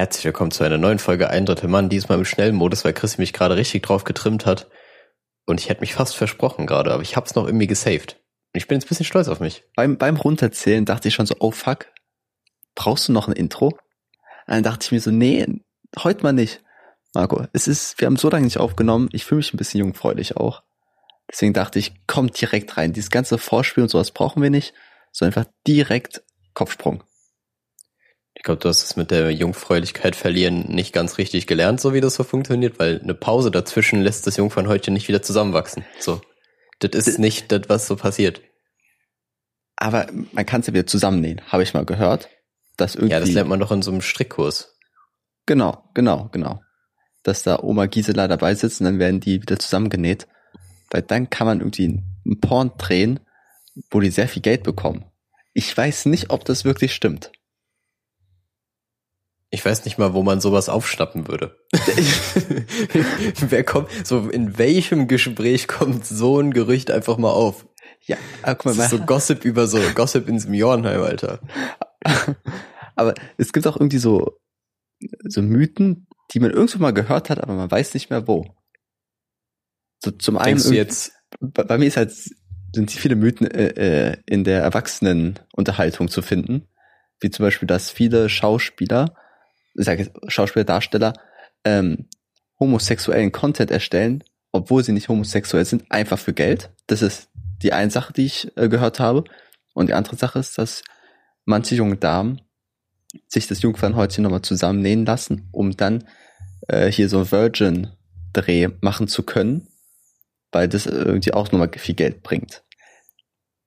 Herzlich willkommen zu einer neuen Folge Ein Drittel Mann, diesmal im Schnellmodus, weil Chris mich gerade richtig drauf getrimmt hat. Und ich hätte mich fast versprochen gerade, aber ich hab's noch irgendwie gesaved. Und ich bin jetzt ein bisschen stolz auf mich. Beim, beim Runterzählen dachte ich schon so, oh fuck, brauchst du noch ein Intro? Und dann dachte ich mir so, nee, heute mal nicht. Marco, es ist, wir haben so lange nicht aufgenommen, ich fühle mich ein bisschen jungfräulich auch. Deswegen dachte ich, komm direkt rein. Dieses ganze Vorspiel und sowas brauchen wir nicht, sondern einfach direkt Kopfsprung. Ich glaube, du hast es mit der Jungfräulichkeit verlieren nicht ganz richtig gelernt, so wie das so funktioniert, weil eine Pause dazwischen lässt das Jungfernhäutchen nicht wieder zusammenwachsen. So. Das ist nicht das, was so passiert. Aber man kann es ja wieder zusammennähen, habe ich mal gehört. Dass irgendwie, ja, das lernt man doch in so einem Strickkurs. Genau, genau, genau. Dass da Oma Gisela dabei sitzt und dann werden die wieder zusammengenäht. Weil dann kann man irgendwie einen Porn drehen, wo die sehr viel Geld bekommen. Ich weiß nicht, ob das wirklich stimmt. Ich weiß nicht mal, wo man sowas aufschnappen würde. Wer kommt, so in welchem Gespräch kommt so ein Gerücht einfach mal auf? Ja, guck mal, das ist so Gossip über so Gossip ins Mjornheim, Alter. aber es gibt auch irgendwie so, so Mythen, die man irgendwo mal gehört hat, aber man weiß nicht mehr wo. So zum Denkst einen. Jetzt? Bei, bei mir ist halt, sind viele Mythen äh, äh, in der Erwachsenenunterhaltung zu finden. Wie zum Beispiel, dass viele Schauspieler sage Schauspieler, Darsteller, ähm, homosexuellen Content erstellen, obwohl sie nicht homosexuell sind, einfach für Geld. Das ist die eine Sache, die ich äh, gehört habe. Und die andere Sache ist, dass manche junge Damen sich das Jungfernhäutchen nochmal zusammennähen lassen, um dann äh, hier so Virgin-Dreh machen zu können, weil das irgendwie auch nochmal viel Geld bringt.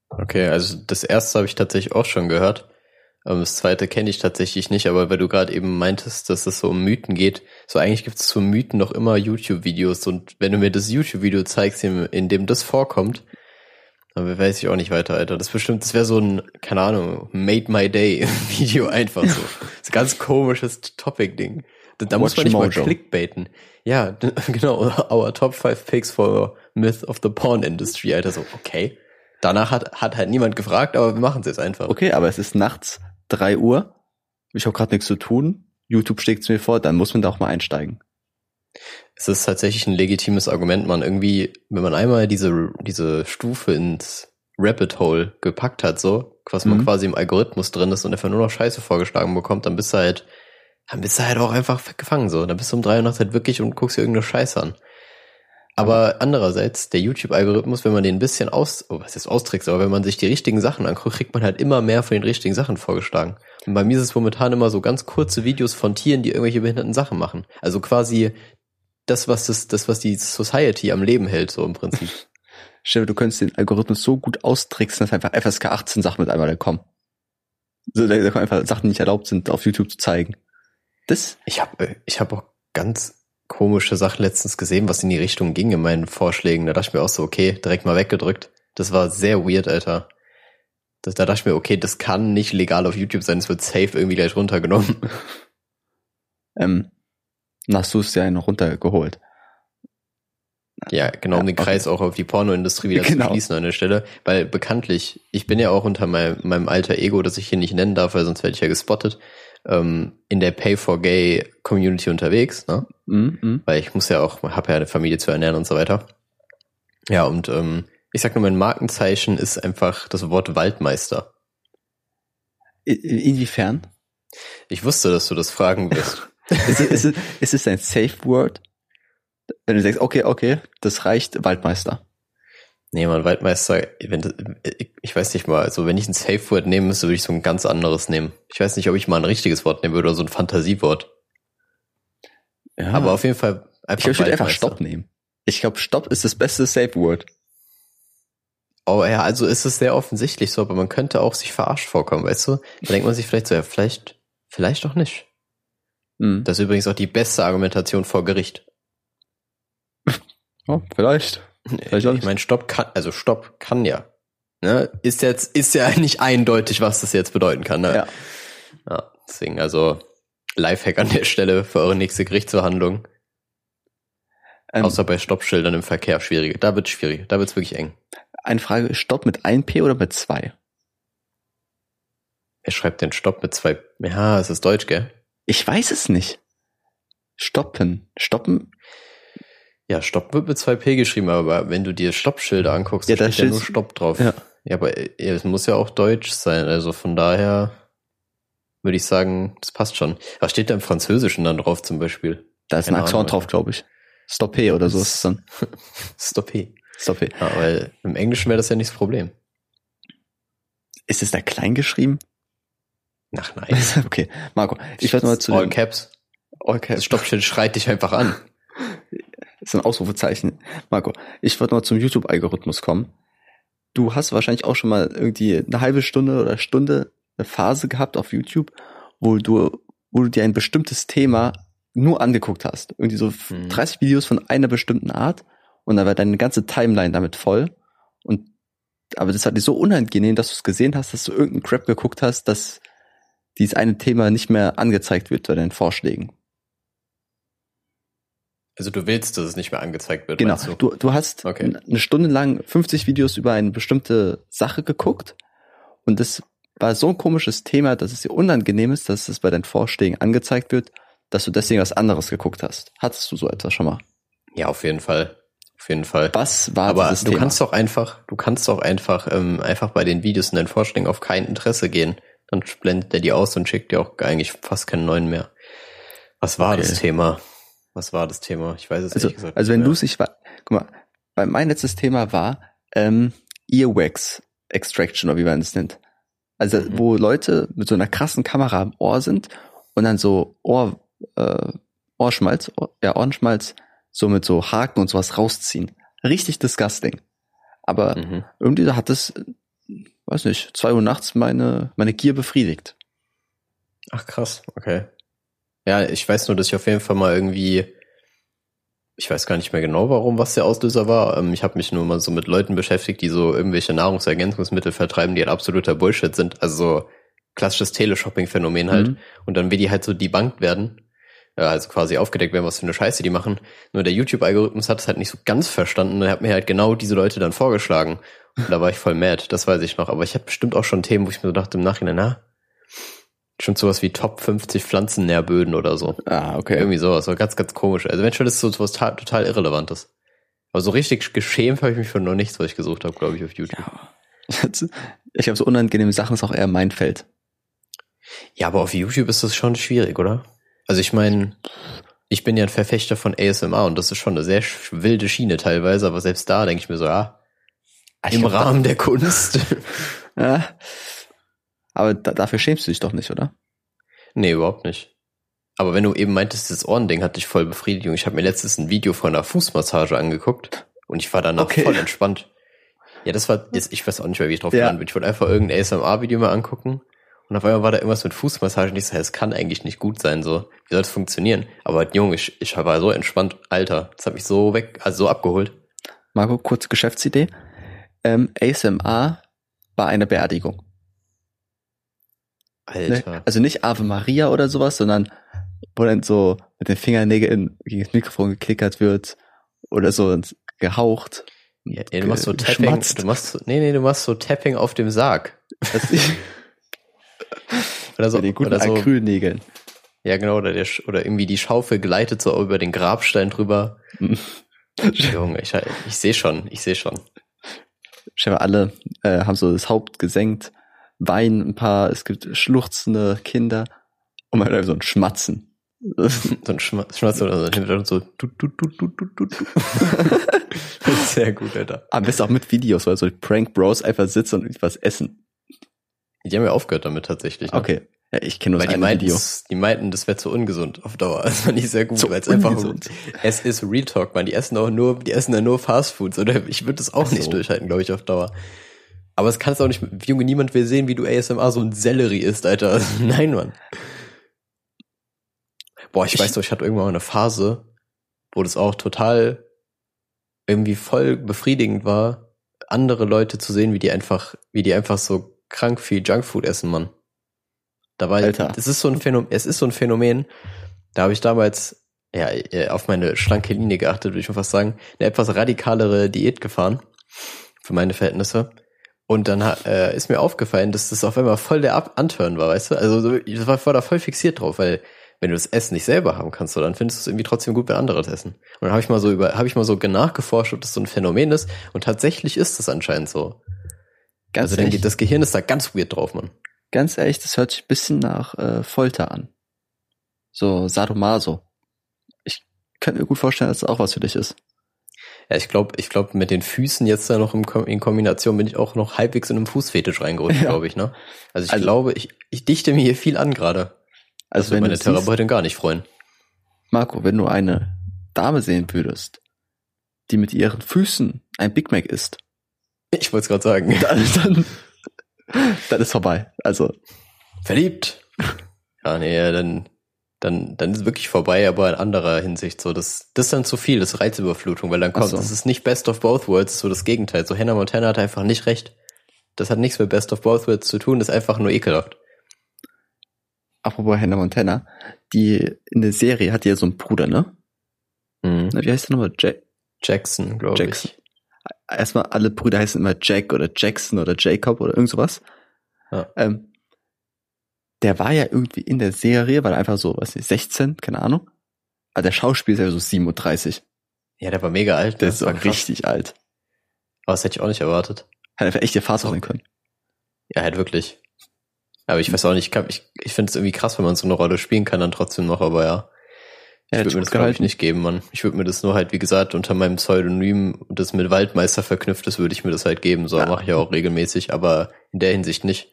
Okay, also das erste habe ich tatsächlich auch schon gehört. Ähm, das zweite kenne ich tatsächlich nicht, aber weil du gerade eben meintest, dass es so um Mythen geht, so eigentlich gibt es zu Mythen noch immer YouTube-Videos und wenn du mir das YouTube-Video zeigst, in, dem das vorkommt, dann weiß ich auch nicht weiter, Alter. Das bestimmt, das wäre so ein, keine Ahnung, Made My Day Video einfach so. Das ist ein ganz komisches Topic-Ding. Da, da muss man nicht Mojo. mal clickbaiten. Ja, genau, our top five picks for Myth of the Porn Industry, Alter. So, okay. Danach hat, hat halt niemand gefragt, aber wir machen es jetzt einfach. Okay, aber es ist nachts drei Uhr, ich habe gerade nichts zu tun, YouTube schlägt es mir vor, dann muss man da auch mal einsteigen. Es ist tatsächlich ein legitimes Argument, man irgendwie, wenn man einmal diese, diese Stufe ins Rabbit Hole gepackt hat, so, was man mhm. quasi im Algorithmus drin ist und einfach nur noch Scheiße vorgeschlagen bekommt, dann bist du halt, dann bist du halt auch einfach gefangen, so. Dann bist du um drei Uhr nachts halt wirklich und guckst dir irgendeine Scheiße an. Aber andererseits, der YouTube-Algorithmus, wenn man den ein bisschen aus, oh, was ist austrickst, aber wenn man sich die richtigen Sachen anguckt, kriegt man halt immer mehr von den richtigen Sachen vorgeschlagen. Und bei mir ist es momentan immer so ganz kurze Videos von Tieren, die irgendwelche behinderten Sachen machen. Also quasi das, was das, das, was die Society am Leben hält, so im Prinzip. Stell du könntest den Algorithmus so gut austricksen, dass einfach FSK 18 Sachen mit einmal kommen. So, da, da kommen einfach Sachen, die nicht erlaubt sind, auf YouTube zu zeigen. Das? Ich habe ich hab auch ganz komische Sache letztens gesehen, was in die Richtung ging in meinen Vorschlägen. Da dachte ich mir auch so, okay, direkt mal weggedrückt. Das war sehr weird, Alter. Das, da dachte ich mir, okay, das kann nicht legal auf YouTube sein, es wird safe irgendwie gleich runtergenommen. ähm, hast du es ja noch runtergeholt. Ja, genau, um den okay. Kreis auch auf die Pornoindustrie wieder genau. zu schließen an der Stelle. Weil bekanntlich, ich bin ja auch unter meinem, meinem alter Ego, das ich hier nicht nennen darf, weil sonst werde ich ja gespottet ähm, in der Pay for Gay Community unterwegs, ne? Mhm. Weil ich muss ja auch, habe ja eine Familie zu ernähren und so weiter. Ja, und ähm, ich sag nur, mein Markenzeichen ist einfach das Wort Waldmeister. Inwiefern? Ich wusste, dass du das fragen wirst. ist, es, ist, es, ist es ein Safe Word? Wenn du sagst, okay, okay, das reicht Waldmeister. Nee, man, Waldmeister, wenn, ich weiß nicht mal, also wenn ich ein Safe Word nehmen müsste, würde ich so ein ganz anderes nehmen. Ich weiß nicht, ob ich mal ein richtiges Wort nehmen würde oder so ein Fantasiewort. Ja. Aber auf jeden Fall einfach. Ich würde einfach Stopp nehmen. Ich glaube, Stopp ist das beste Safe Word. Oh ja, also ist es sehr offensichtlich so, aber man könnte auch sich verarscht vorkommen, weißt du? Da denkt man sich vielleicht so, ja, vielleicht, vielleicht auch nicht. Hm. Das ist übrigens auch die beste Argumentation vor Gericht. Oh, vielleicht. Vielleicht ich meine, Stopp kann, also Stopp kann ja. Ne? Ist jetzt, ist ja nicht eindeutig, was das jetzt bedeuten kann. Ne? Ja. ja. Deswegen, also Lifehack an der Stelle für eure nächste Gerichtsverhandlung. Ähm, Außer bei Stoppschildern im Verkehr schwierig. Da wird schwierig. Da wird's wirklich eng. Eine Frage, Stopp mit 1P oder mit 2? Wer schreibt denn Stopp mit zwei? Ja, es ist Deutsch, gell? Ich weiß es nicht. Stoppen. Stoppen? Ja, Stopp wird mit 2P geschrieben, aber wenn du dir Stoppschilder anguckst, Ja, da steht ja nur Stopp drauf. Ja. Ja, aber es muss ja auch Deutsch sein, also von daher würde ich sagen, das passt schon. Was steht da im Französischen dann drauf zum Beispiel? Da ist ein Keine Akzent Ahnung, drauf, glaube ich. Stoppé oder so ist es dann. Stoppé. Stoppé. Ja, weil im Englischen wäre das ja nicht das Problem. Ist es da klein geschrieben? Ach nein. okay, Marco, ich werde mal zu All dem Caps. Okay, Das Stoppschild schreit dich einfach an. ist ein Ausrufezeichen. Marco, ich wollte noch zum YouTube-Algorithmus kommen. Du hast wahrscheinlich auch schon mal irgendwie eine halbe Stunde oder Stunde eine Phase gehabt auf YouTube, wo du, wo du dir ein bestimmtes Thema nur angeguckt hast. Irgendwie so Mhm. 30 Videos von einer bestimmten Art und dann war deine ganze Timeline damit voll. Und aber das hat dir so unangenehm, dass du es gesehen hast, dass du irgendeinen Crap geguckt hast, dass dieses eine Thema nicht mehr angezeigt wird bei deinen Vorschlägen. Also du willst, dass es nicht mehr angezeigt wird. Genau. Du? Du, du hast Okay. eine Stunde lang 50 Videos über eine bestimmte Sache geguckt und das war so ein komisches Thema, dass es dir unangenehm ist, dass es bei deinen Vorschlägen angezeigt wird, dass du deswegen was anderes geguckt hast. Hattest du so etwas schon mal? Ja, auf jeden Fall. Auf jeden Fall. Was war Aber dieses du Thema? kannst doch einfach, du kannst doch einfach, ähm, einfach bei den Videos in deinen Vorschlägen auf kein Interesse gehen. Dann blendet der die aus und schickt dir auch eigentlich fast keinen neuen mehr. Was war Okay. das Thema? Was war das Thema? Ich weiß es also, ehrlich gesagt also wenn nicht du es nicht war, guck mal, weil mein letztes Thema war ähm, Earwax Extraction oder wie man es nennt. Also Mhm. wo Leute mit so einer krassen Kamera am Ohr sind und dann so Ohr, äh, Ohrschmalz, Ohr, ja Ohrenschmalz, so mit so Haken und sowas rausziehen. Richtig disgusting. Aber Mhm. irgendwie hat es, weiß nicht, zwei Uhr nachts meine meine Gier befriedigt. Ach krass, okay. Ja, ich weiß nur, dass ich auf jeden Fall mal irgendwie, ich weiß gar nicht mehr genau, warum, was der Auslöser war. Ähm, Ich habe mich nur mal so mit Leuten beschäftigt, die so irgendwelche Nahrungsergänzungsmittel vertreiben, die halt absoluter Bullshit sind. Also so klassisches Teleshopping-Phänomen halt. Mhm. Und dann, wie die halt so debunked werden, ja, also quasi aufgedeckt werden, was für eine Scheiße die machen. Nur der YouTube-Algorithmus hat es halt nicht so ganz verstanden. Er hat mir halt genau diese Leute dann vorgeschlagen. Und da war ich voll mad, das weiß ich noch. Aber ich hatte bestimmt auch schon Themen, wo ich mir so dachte im Nachhinein, na, schon sowas wie Top 50 Pflanzennährböden oder so. Ah, okay. Irgendwie sowas, so ganz, ganz komisch. Also wenn schon, das ist so sowas total, total Irrelevantes. Aber so richtig geschämt habe ich mich für noch nichts, was ich gesucht habe, glaube ich, auf YouTube. Ja. Ich habe so unangenehme Sachen, ist auch eher mein Feld. aber auf YouTube ist das schon schwierig, oder? Also ich meine, ich bin ja ein Verfechter von ASMR und das ist schon eine sehr wilde Schiene teilweise, aber selbst da denke ich mir so, ja, Ich im hab da- Rahmen der Kunst. Ja. Aber da, dafür schämst du dich doch nicht, oder? nee, überhaupt nicht. Aber wenn du eben meintest, das Ohrending hat dich voll befriedigt. Ich habe mir letztens ein Video von einer Fußmassage angeguckt und ich war danach Okay. voll entspannt. Ja, das war, jetzt, ich weiß auch nicht mehr, wie ich drauf Ja. bin. Ich wollte einfach irgendein ASMR-Video mal angucken und auf einmal war da irgendwas mit Fußmassage und ich so, das kann eigentlich nicht gut sein, so. Wie soll das funktionieren? Aber Junge, ich, ich war so entspannt, Alter. Das hat mich so weg, also so abgeholt. Marco, kurze Geschäftsidee. Ähm, ASMR war eine Beerdigung. Ne? Alter. Also nicht Ave Maria oder sowas, sondern wo dann so mit den Fingernägeln gegen das Mikrofon geklickert wird oder so gehaucht. Ja, nee, du machst so Tapping, geschmatzt. du machst so, nee, nee, du machst so Tapping auf dem Sarg. Oder so, den guten oder so Acrylnägeln. Ja, genau, oder, der, oder irgendwie die Schaufel gleitet so über den Grabstein drüber. Junge, ich, ich sehe schon, ich sehe schon. Stell mal, alle äh, haben so das Haupt gesenkt, weinen ein paar, es gibt schluchzende Kinder und man hört so ein Schmatzen. So ein Schma- Schmatz oder so, Hintergrund so, du, du, du, du, du, du. Sehr gut, Alter. Am besten auch mit Videos, weil so die Prank Bros einfach sitzen und was essen. Die haben ja aufgehört damit tatsächlich. Ne? Okay. Ja, ich kenne nur das die meinten, Video. die meinten, das wäre zu ungesund auf Dauer. Das war nicht sehr gut, weil es einfach, es ist Real Talk, man. Die essen auch nur, die essen ja nur Fast Foods, oder? Ich würde das auch Ach so. nicht durchhalten, glaube ich, auf Dauer. Aber es kannst auch nicht, Junge, niemand will sehen, wie du ASMR so ein Sellerie isst, Alter. Nein, Mann. Boah, ich, Ich- weiß doch, ich hatte irgendwann mal eine Phase, wo das auch total irgendwie voll befriedigend war, andere Leute zu sehen, wie die einfach, wie die einfach so krank viel Junkfood essen, Mann. Da war Alter. es ist so ein Phänomen, es ist so ein Phänomen, da habe ich damals ja äh, auf meine schlanke Linie geachtet, würde ich schon fast sagen, eine etwas radikalere Diät gefahren für meine Verhältnisse. Und dann äh, ist mir aufgefallen, dass das auf einmal voll der Ab Anturn war, weißt du? Also so, ich war, war da voll fixiert drauf, weil wenn du das Essen nicht selber haben kannst, so, dann findest du es irgendwie trotzdem gut, wenn andere das essen. Und dann habe ich mal so über, habe ich mal so nachgeforscht, ob das so ein Phänomen ist. Und tatsächlich ist das anscheinend so. Ganz also dann ehrlich, geht das Gehirn ist da ganz weird drauf, Mann. ganz ehrlich, das hört sich ein bisschen nach äh, Folter an. So Sadomaso. Ich könnte mir gut vorstellen, dass das auch was für dich ist. Ja, ich glaube, ich glaube, mit den Füßen jetzt da noch in Kombination bin ich auch noch halbwegs in einem Fußfetisch reingerutscht, Ja. glaube ich, ne? Also ich Also- glaube, ich, ich dichte mir hier viel an gerade. Also Das wenn würde meine du siehst, Therapeutin gar nicht freuen. Marco, wenn du eine Dame sehen würdest, die mit ihren Füßen ein Big Mac isst, Ich wollte es gerade sagen. dann, dann, dann ist vorbei. Also Verliebt. Ja, nee, dann, dann, dann ist es wirklich vorbei, aber in anderer Hinsicht so. Das, das ist dann zu viel, das ist Reizüberflutung, weil dann kommt, so. das ist nicht Best of Both Worlds, so das Gegenteil. So Hannah Montana hat einfach nicht recht. Das hat nichts mit Best of Both Worlds zu tun, das ist einfach nur ekelhaft. apropos Hannah Montana, die in der Serie hat ja so einen Bruder, ne? Mhm. Na, Wie heißt der nochmal? Jack? Jackson, glaube Jackson. ich. Erstmal alle Brüder heißen immer Jack oder Jackson oder Jacob oder irgend sowas. Ja. Ähm, der war ja irgendwie in der Serie, war er einfach so, was nicht, 16, keine Ahnung. Aber der Schauspieler ist ja so 37. Ja, der war mega alt. Der ne? ist krass. richtig alt. Aber das hätte ich auch nicht erwartet. Hat einfach echt ihr Vater sein können. Ja, halt wirklich. Aber ich weiß auch nicht, ich, kann- ich, ich finde es irgendwie krass, wenn man so eine Rolle spielen kann, dann trotzdem noch, aber ja. Ich Ja, würde mir das, glaube ich, nicht geben, Mann. Ich würde mir das nur halt, wie gesagt, unter meinem Pseudonym, das mit Waldmeister verknüpft ist, würde ich mir das halt geben. So Ja. mache ich ja auch regelmäßig, aber in der Hinsicht nicht.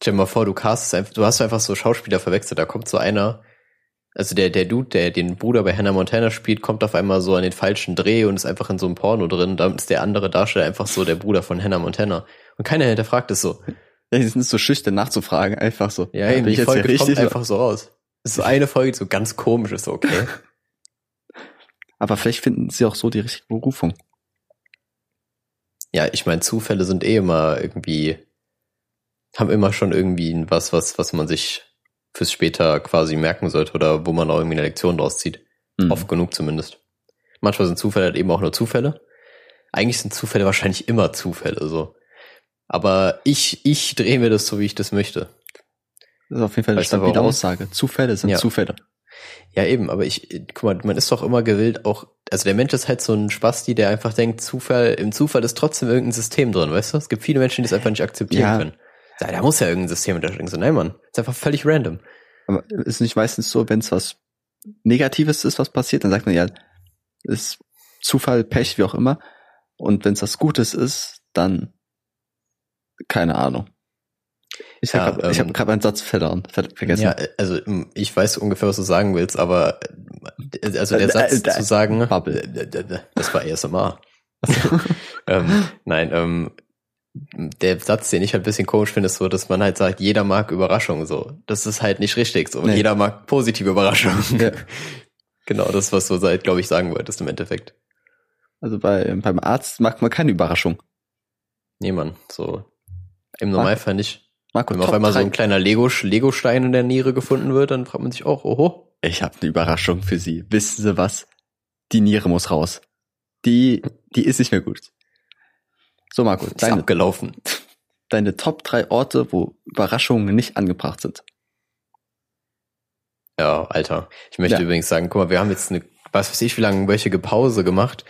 Stell dir mal vor, du castest einfach, du hast einfach so Schauspieler verwechselt, da kommt so einer, also der, der Dude, der den Bruder bei Hannah Montana spielt, kommt auf einmal so an den falschen Dreh und ist einfach in so einem Porno drin. Damit ist der andere Darsteller einfach so der Bruder von Hannah Montana. Und keiner hinterfragt es so. Ja, die sind so schüchtern nachzufragen, einfach so. Ja, eben, die jetzt Folge kommt richtig? einfach so raus. Es ist so eine Folge, die so ganz komisch ist, okay. Aber vielleicht finden sie auch so die richtige Berufung. Ja, ich meine, Zufälle sind eh immer irgendwie, haben immer schon irgendwie was, was, was man sich fürs später quasi merken sollte oder wo man auch irgendwie eine Lektion draus zieht. Mhm. Oft genug zumindest. Manchmal sind Zufälle halt eben auch nur Zufälle. Eigentlich sind Zufälle wahrscheinlich immer Zufälle, so. Aber ich, ich drehe mir das so, wie ich das möchte. Das ist auf jeden Fall eine Weißt stabile? Aussage. Zufälle sind Ja. Zufälle. Ja, eben, aber ich, guck mal, man ist doch immer gewillt, auch, also der Mensch ist halt so ein Spasti, der einfach denkt, Zufall, im Zufall ist trotzdem irgendein System drin, weißt du? Es gibt viele Menschen, die es einfach nicht akzeptieren Ja. können. Ja, da muss ja irgendein System hinterstecken. So, nein, Mann, ist einfach völlig random. Aber ist nicht meistens so, wenn es was Negatives ist, was passiert, dann sagt man ja, ist Zufall, Pech, wie auch immer. Und wenn es was Gutes ist, dann keine Ahnung. Ich Ja, habe ich hab ähm, gerade meinen Satz verloren, ver vergessen. Ja, also ähm, ich weiß ungefähr, was du sagen willst, aber äh, also der Äh, Satz äh, zu sagen, Bubble. das war ASMR. ähm, nein, ähm, der Satz, den ich halt ein bisschen komisch finde, ist so, dass man halt sagt, jeder mag Überraschungen so. Das ist halt nicht richtig so. Nee. Jeder mag positive Überraschungen. Ja. Genau, das, was du halt, glaube ich, sagen wolltest im Endeffekt. Also bei, beim Arzt mag man keine Überraschung. Nee, Mann, so. Im Normalfall nicht. Marco, Wenn auf Top einmal so ein kleiner Lego, Lego-Stein in der Niere gefunden wird, dann fragt man sich auch, oho. Ich habe eine Überraschung für Sie. Wissen Sie was? Die Niere muss raus. Die, die ist nicht mehr gut. So, Marco, deine, abgelaufen. deine Top drei Orte, wo Überraschungen nicht angebracht sind. Ja, Alter. Ich möchte Ja. übrigens sagen, guck mal, wir haben jetzt eine, was weiß ich, wie lange wöchige Pause gemacht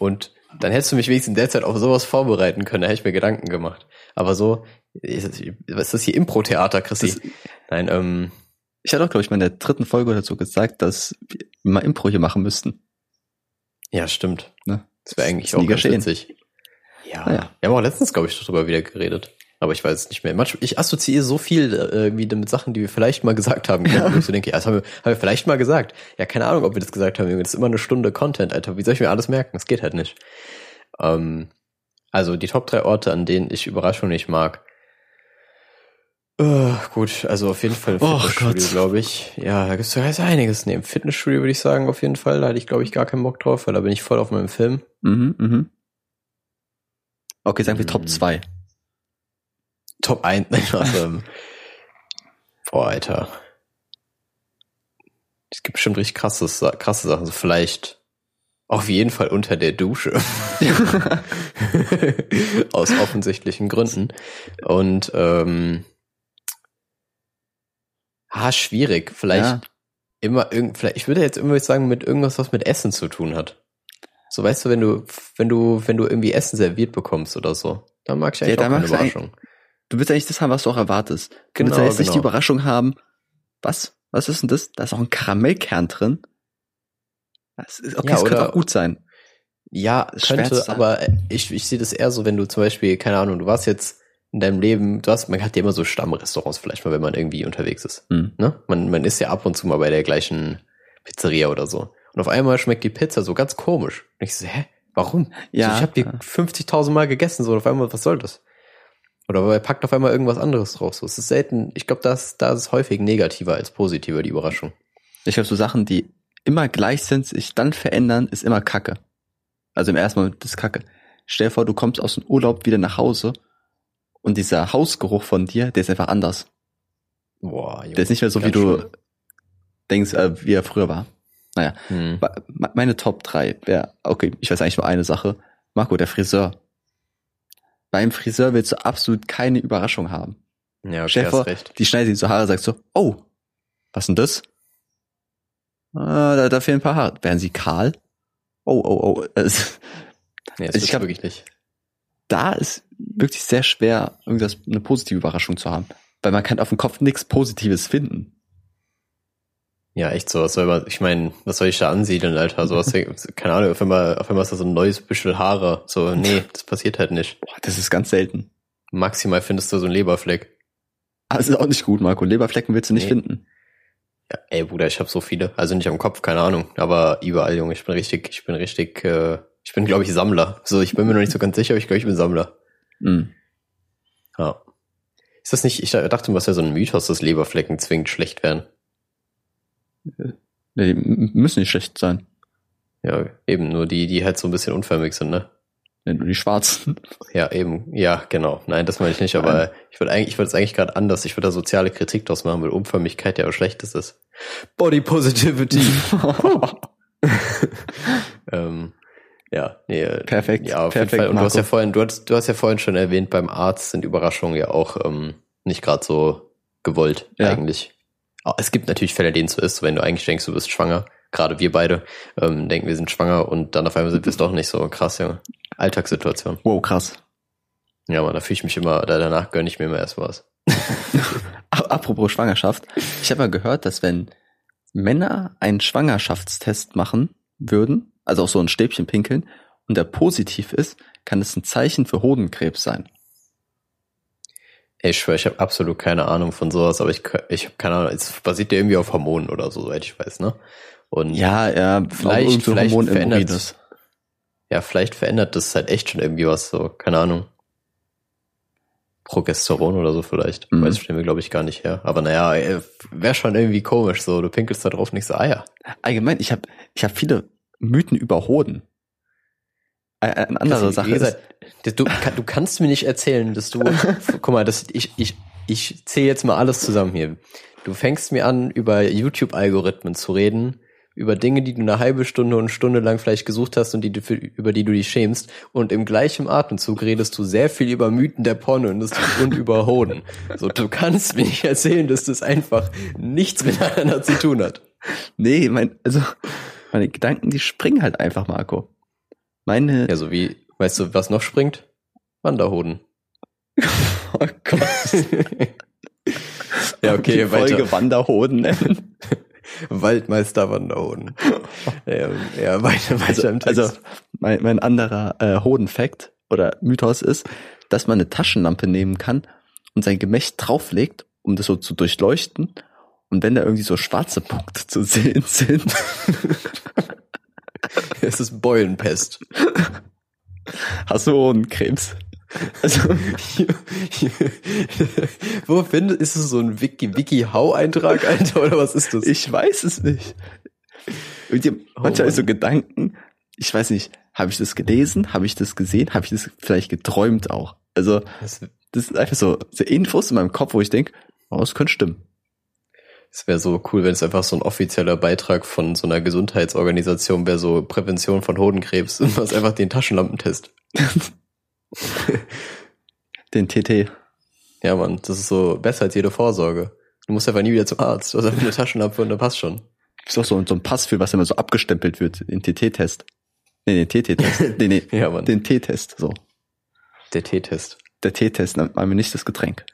und dann hättest du mich wenigstens in der Zeit auf sowas vorbereiten können, da hätte ich mir Gedanken gemacht. Aber so, ist das- was ist das hier Impro-Theater, Chrissy? Das- Nein, ähm, Ich hatte auch, glaube ich, mal in der dritten Folge dazu gesagt, dass wir mal Impro hier machen müssten. ja, stimmt. Ne? Das wäre eigentlich nie auch ganz geschehen. witzig. Ja. Naja. Wir haben auch letztens, glaube ich, darüber wieder geredet. Aber ich weiß es nicht mehr. Manchmal, ich assoziiere so viel äh, irgendwie mit Sachen, die wir vielleicht mal gesagt haben. Ja. Ich so denke, ja, das haben wir, haben wir vielleicht mal gesagt. Ja, keine Ahnung, ob wir das gesagt haben. Das ist immer eine Stunde Content, Alter. Wie soll ich mir alles merken? Das geht halt nicht. Ähm, also die Top drei Orte, an denen ich Überraschung nicht mag. Äh, gut, also auf jeden Fall Oh Fitnessstudio, Gott. glaube ich. Ja, da gibt's ja jetzt einiges. Im Fitnessstudio würde ich sagen, auf jeden Fall. Da hatte ich, glaube ich, gar keinen Bock drauf, weil da bin ich voll auf meinem Film. Mhm, mhm. Okay, sagen wir Top Mhm. 2. Top 1, nein, also, ähm, boah, Alter. Es gibt bestimmt richtig krasses, krasse Sachen. So vielleicht auf jeden Fall unter der Dusche. Aus offensichtlichen Gründen. Und ähm, Ah, schwierig. Vielleicht Ja. immer irgend, vielleicht, ich würde jetzt immer sagen, mit irgendwas, was mit Essen zu tun hat. So weißt du, wenn du, wenn du, wenn du irgendwie Essen serviert bekommst oder so, dann mag ich eigentlich Ja, auch keine magst du Überraschung. Du willst eigentlich das haben, was du auch erwartest. Du Genau, willst ja jetzt nicht die genau. Überraschung haben. Was? Was ist denn das? Da ist auch ein Karamellkern drin. Das ist, okay, Ja, das könnte auch gut sein. Ja, könnte, aber ich, ich sehe das eher so, wenn du zum Beispiel, keine Ahnung, du warst jetzt in deinem Leben, du hast, man hat ja immer so Stammrestaurants vielleicht mal, wenn man irgendwie unterwegs ist. Hm. Ne? Man, man ist ja ab und zu mal bei der gleichen Pizzeria oder so. Und auf einmal schmeckt die Pizza so ganz komisch. Und ich so, hä? Warum? Ja. So, ich habe die 50.000 Mal gegessen, so und auf einmal, was soll das? Oder er packt auf einmal irgendwas anderes drauf. So, es ist selten, ich glaube, das, da ist häufig negativer als positiver, die Überraschung. Ich glaube, so Sachen, die immer gleich sind, sich dann verändern, ist immer Kacke. Also im ersten Moment ist Kacke. Stell dir vor, du kommst aus dem Urlaub wieder nach Hause und dieser Hausgeruch von dir, der ist einfach anders. Boah, Junge. Der ist nicht mehr so, wie du schlimm. denkst, äh, wie er früher war. Naja, Hm. Meine Top 3 wäre, okay, ich weiß eigentlich nur eine Sache. Marco, der Friseur. Beim Friseur willst du absolut keine Überraschung haben. Ja, okay, vor, recht. die schneidet sich so Haare, sagst so, oh, was denn das? Ah, da, da fehlen ein paar Haare. Wären sie kahl? Oh, oh, oh. Es, Nee, das ich ist glaub- wirklich nicht. da ist wirklich sehr schwer, irgendwas, eine positive Überraschung zu haben. Weil man kann auf dem Kopf nichts Positives finden. Ja, echt so. Was soll man, ich meine, was soll ich da ansiedeln, Alter? Sowas, keine Ahnung, auf einmal, auf einmal ist da so ein neues Büschel Haare. So, nee, das passiert halt nicht. Boah, das ist ganz selten. Maximal findest du so einen Leberfleck. Es ist auch nicht gut, Marco. Leberflecken willst du nicht Nee. finden. Ja, ey, Bruder, ich habe so viele. Also nicht am Kopf, keine Ahnung. Aber überall, Junge. Ich bin richtig, ich bin richtig, äh, ich bin, glaube ich, Sammler. So, ich bin mir noch nicht so ganz sicher, aber ich glaube, ich bin Sammler. Hm. Ja. Ist das nicht, ich dachte, hast ja so ein Mythos, dass Leberflecken zwingend schlecht wären. Nee, die müssen nicht schlecht sein. Ja, eben, nur die, die halt so ein bisschen unförmig sind, ne? Nee, nur die schwarzen. Ja, eben. Ja, genau. Nein, das meine ich nicht, aber ich würde eigentlich, ich würde es eigentlich gerade anders. Ich würde da soziale Kritik draus machen, weil Unförmigkeit ja was Schlechtes ist. Body Positivity. ähm, ja, nee, äh, Perfekt, Ja, auf perfekt, jeden Fall. Und du hast Marco. ja vorhin, du hast, du hast ja vorhin schon erwähnt, beim Arzt sind Überraschungen ja auch ähm, nicht gerade so gewollt Ja. eigentlich. Aber Es gibt natürlich Fälle, denen es so ist, wenn du eigentlich denkst, du bist schwanger. Gerade wir beide ähm, denken, wir sind schwanger und dann auf einmal sind wir es doch nicht so krass, Junge. Alltagssituation. Wow, krass. Ja, man, da fühle ich mich immer, da danach gönne ich mir immer erst was. Apropos Schwangerschaft. Ich habe mal gehört, dass wenn Männer einen Schwangerschaftstest machen würden, also auch so ein Stäbchen pinkeln, und der positiv ist, kann es ein Zeichen für Hodenkrebs sein. Ich schwöre, ich habe absolut keine Ahnung von sowas, aber ich, ich habe keine Ahnung, es basiert ja irgendwie auf Hormonen oder so, soweit ich weiß, ne? Und Ja, ja, Vielleicht- vielleicht Hormon verändert- ist. ja, vielleicht verändert das halt echt schon irgendwie was, so, keine Ahnung. Progesteron oder so vielleicht. Mhm. Weiß stellen wir, glaube ich, gar nicht her. Aber naja, wäre schon irgendwie komisch, so, du pinkelst da drauf nicht so Eier. Allgemein, ich habe ich hab viele Mythen über Hoden. Äh, Eine andere Sache wie ist, gesagt, du, du kannst mir nicht erzählen, dass du, guck mal, das, ich, ich, ich zähle jetzt mal alles zusammen hier. Du fängst mir an, über YouTube-Algorithmen zu reden, über Dinge, die du eine halbe Stunde und eine Stunde lang vielleicht gesucht hast und die, über die du dich schämst. Und im gleichen Atemzug redest du sehr viel über Mythen der Pornoindustrie und über Hoden. So, du kannst mir nicht erzählen, dass das einfach nichts miteinander zu tun hat. nee, mein, also meine Gedanken, die springen halt einfach, Marco. Meine, Ja, so wie, weißt du, was noch springt? Wanderhoden. oh Gott, ja, okay, die Folge weiter. Wanderhoden nennen. Waldmeister Wanderhoden. ja, ja, weiter, weiter im Text. Also mein, mein anderer äh, Hoden-Fact oder Mythos ist, dass man eine Taschenlampe nehmen kann und sein Gemächt drauflegt, um das so zu durchleuchten. Und wenn da irgendwie so schwarze Punkte zu sehen sind, es ist Beulenpest. hast du Hodenkrebs. Also, Wo findest, ist es so ein Wiki, Wiki-Hau-Eintrag, Alter, oder was ist das? ich weiß es nicht. Und die, Oh manchmal so Gedanken, ich weiß nicht, habe ich das gelesen, habe ich das gesehen, habe ich das vielleicht geträumt auch. Also Das, das sind einfach so, so Infos in meinem Kopf, wo ich denke, oh, das könnte stimmen. Das wäre so cool, wenn es einfach so ein offizieller Beitrag von so einer Gesundheitsorganisation wäre, so Prävention von Hodenkrebs und was einfach den Taschenlampentest. Den TT. Ja, Mann, das ist so besser als jede Vorsorge. Du musst einfach nie wieder zum Arzt. Du hast einfach eine Taschenlampe und dann passt schon. Ist auch so, so ein Pass für, was immer so abgestempelt wird, den TT-Test. Nee, den TT-Test. nee, nee, Ja, Mann. den T-Test, so. Der T-Test. Der T-Test mir nicht das Getränk.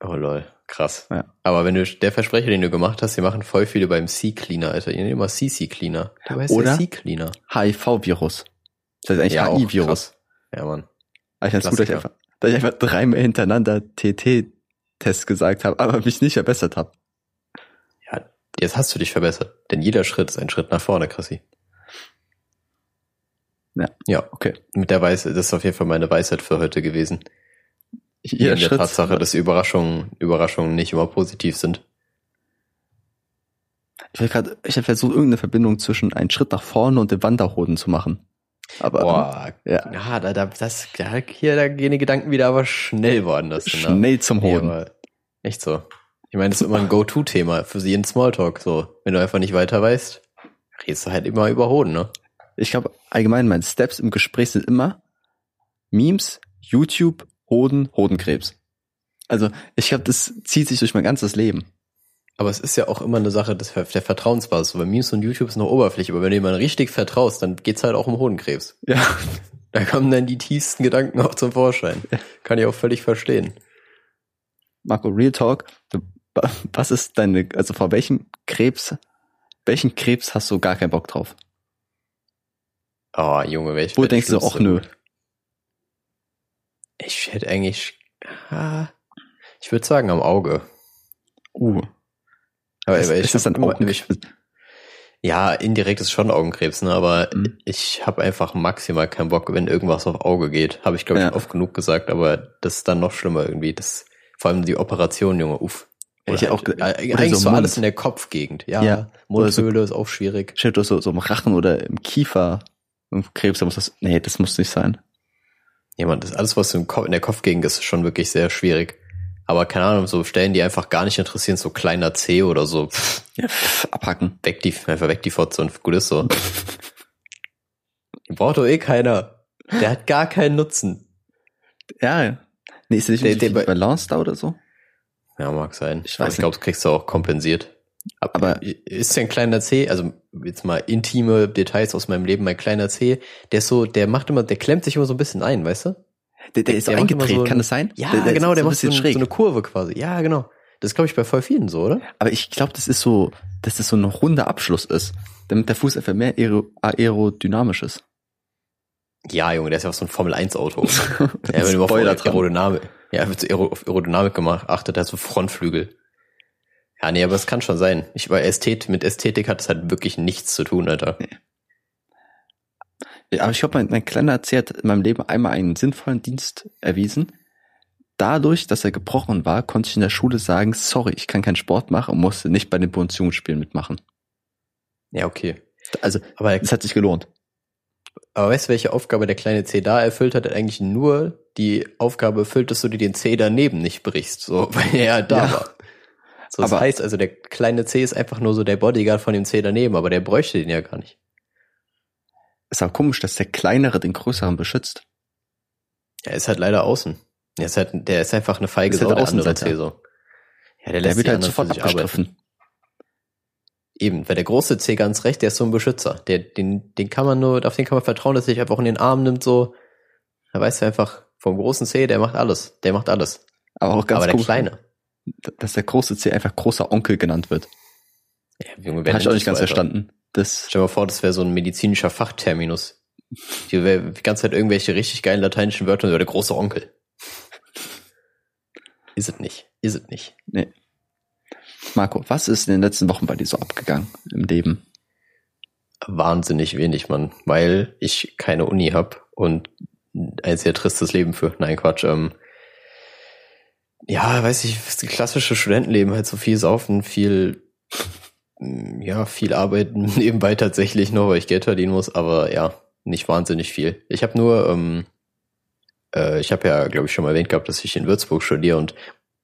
Oh lol, krass. Ja. Aber wenn du, der Versprecher, den du gemacht hast, die machen voll viele beim C-Cleaner, Alter. Die nennen immer CC-Cleaner. Oder? der C-Cleaner. HIV-Virus. Das heißt eigentlich auch HI-Virus. krass. Ja, Mann. Aber ich fand's gut, dass ich, einfach, dass ich einfach dreimal hintereinander TT-Test gesagt habe, aber mich nicht verbessert habe. Ja, jetzt hast du dich verbessert. Denn jeder Schritt ist ein Schritt nach vorne, Chrissy. Ja. Ja, Okay. mit der Weisheit, das ist auf jeden Fall meine Weisheit für heute gewesen. Jeder Neben der Schritt. Tatsache, dass Überraschungen, Überraschungen nicht immer positiv sind. Ich will gerade, ich habe versucht, irgendeine Verbindung zwischen einen Schritt nach vorne und dem Wanderhoden zu machen. Aber Boah, ja. ja, da, da, das, ja, hier, da gehen die Gedanken wieder aber schnell woanders. hin, ne? schnell zum Hoden. aber echt so. Ich meine, das ist immer ein Go-To-Thema für jeden Smalltalk. So, wenn du einfach nicht weiter weißt, redest du halt immer über Hoden, ne? Ich glaube, allgemein meine Steps im Gespräch sind immer Memes, YouTube, Hoden, Hodenkrebs. Also ich glaube, das zieht sich durch mein ganzes Leben. Aber es ist ja auch immer eine Sache des, der Vertrauensbasis. Bei Memes und YouTube ist noch Oberfläche, aber wenn du jemandem richtig vertraust, dann geht's halt auch um Hodenkrebs. Ja. Da kommen dann die tiefsten Gedanken auch zum Vorschein. Kann ich auch völlig verstehen. Marco, Real Talk, was ist deine, also vor welchem Krebs, welchen Krebs hast du gar keinen Bock drauf? Oh, Junge, welch Wo denkst du, ach nö. Ich hätte eigentlich, ich würde sagen am Auge. Uh. Aber, ist, ich ist das dann Augenkrebs? Ja, indirekt ist schon Augenkrebs, ne? Aber Mhm. ich habe einfach maximal keinen Bock, wenn irgendwas auf Auge geht. Habe ich, glaube ich, Ja. oft genug gesagt, aber das ist dann noch schlimmer irgendwie. Das, vor allem die Operation, Junge, uff. Ich Oder auch ge- halt, oder eigentlich so alles in der Kopfgegend. Ja, Ja. So- Mundhöhle ist auch schwierig. Steht doch so, so im Rachen oder im Kiefer im Krebs, da muss das, nee, das muss nicht sein. Jemand, das alles, was im Kopf, in der Kopfgegend ist, ist schon wirklich sehr schwierig. Aber keine Ahnung, so Stellen, die einfach gar nicht interessieren, so kleiner C oder so, pff, Ja, pff, abhacken. weg die, einfach weg die Fotze und gut ist so. Braucht doch eh keiner. Der hat gar keinen Nutzen. Ja. Nee, ist der nicht Der- der, Balance da oder so? Ja, mag sein. Ich weiß ich glaube, das kriegst du auch kompensiert. Aber- ist ja ein kleiner C, also jetzt mal intime Details aus meinem Leben, mein kleiner C, der ist so, der macht immer, der klemmt sich immer so ein bisschen ein, weißt du? Der, der ist Der eingedreht, so ein- kann das sein? Ja, der, der genau, ist der so macht so, schräg. so eine Kurve quasi. Ja, genau. Das glaube ich bei voll vielen so, oder? Aber ich glaube, das ist so, dass das so ein runder Abschluss ist, damit der Fuß einfach mehr aero, aerodynamisch ist. Ja, Junge, der ist ja auch so ein Formel-1-Auto. ja, wenn du auf. Aerodynamik, ja, wird so Aero, auf Aerodynamik gemacht, achtet, der hat so Frontflügel. Ja, nee, aber es kann schon sein. Ich war Ästhet, mit Ästhetik hat es halt wirklich nichts zu tun, Alter. Ja, aber ich glaube, mein, mein kleiner C hat in meinem Leben einmal einen sinnvollen Dienst erwiesen. Dadurch, dass er gebrochen war, konnte ich in der Schule sagen, sorry, ich kann keinen Sport machen und musste nicht bei den Bundesjugendspielen mitmachen. Ja, okay. Also, Aber, es hat sich gelohnt. aber weißt du, welche Aufgabe der kleine C da erfüllt hat? Er eigentlich nur die Aufgabe erfüllt, dass du dir den C daneben nicht brichst, so, weil er halt da Ja. war. So, das Aber- heißt also, der kleine C ist einfach nur so der Bodyguard von dem C daneben, aber der bräuchte den ja gar nicht. Ist auch komisch, dass der kleinere den größeren beschützt. Er ist halt leider außen. Er ist halt, der ist einfach eine feige Ist halt Sau, der andere. C so. Ja, der Der lässt wird halt sofort abgestriffen. Eben, weil der große C ganz recht, der ist so ein Beschützer. Der, den, den kann man nur, auf den kann man vertrauen, dass er sich einfach in den Arm nimmt, so. Da weißt du einfach, vom großen C, der macht alles. Der macht alles. Aber auch ganz Aber der komisch, kleine. Dass der große C einfach großer Onkel genannt wird. Ja, Junge, Habe wer ich auch nicht ganz Alter? verstanden. Das, Stell dir mal vor, das wäre so ein medizinischer Fachterminus. Die die ganze Zeit irgendwelche richtig geilen lateinischen Wörter, so der große Onkel. Ist es nicht. Ist es nicht. nee. Marco, was ist in den letzten Wochen bei dir so abgegangen im Leben? Wahnsinnig wenig, Mann. Weil ich keine Uni hab und ein sehr tristes Leben führe. Nein, Quatsch. Ähm, ja, weiß ich, das klassische Studentenleben halt so viel saufen, viel, mm, ja, viel arbeiten nebenbei tatsächlich noch, weil ich Geld verdienen muss, aber ja, nicht wahnsinnig viel. Ich habe nur, ähm, äh, ich habe ja, glaube ich, schon mal erwähnt gehabt, dass ich in Würzburg studiere und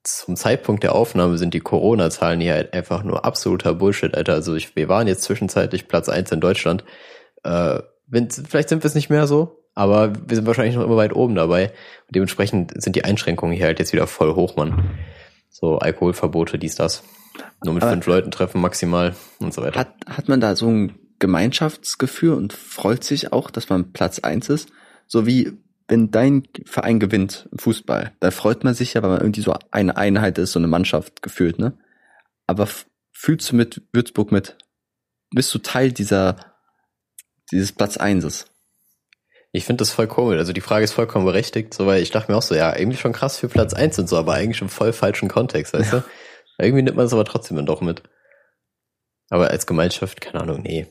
zum Zeitpunkt der Aufnahme sind die Corona-Zahlen hier halt einfach nur absoluter Bullshit, Alter. Also ich, wir waren jetzt zwischenzeitlich Platz eins in Deutschland. Äh, wenn, vielleicht sind wir es nicht mehr so, aber wir sind wahrscheinlich noch immer weit oben dabei. Und dementsprechend sind die Einschränkungen hier halt jetzt wieder voll hoch, Mann. So Alkoholverbote, dies, das. Nur mit Aber- fünf Leuten treffen maximal und so weiter. Hat, hat man da so ein Gemeinschaftsgefühl und freut sich auch, dass man Platz eins ist? So wie wenn dein Verein gewinnt im Fußball, da freut man sich ja, weil man irgendwie so eine Einheit ist, so eine Mannschaft gefühlt, ne? Aber fühlst du mit Würzburg mit? Bist du Teil dieser, dieses Platz einses? Ich finde das voll komisch. Also die Frage ist vollkommen berechtigt, so weil ich dachte mir auch so, ja, irgendwie schon krass für Platz eins und so, aber eigentlich im voll falschen Kontext, weißt du? Irgendwie nimmt man es aber trotzdem dann doch mit. Aber als Gemeinschaft, keine Ahnung, nee.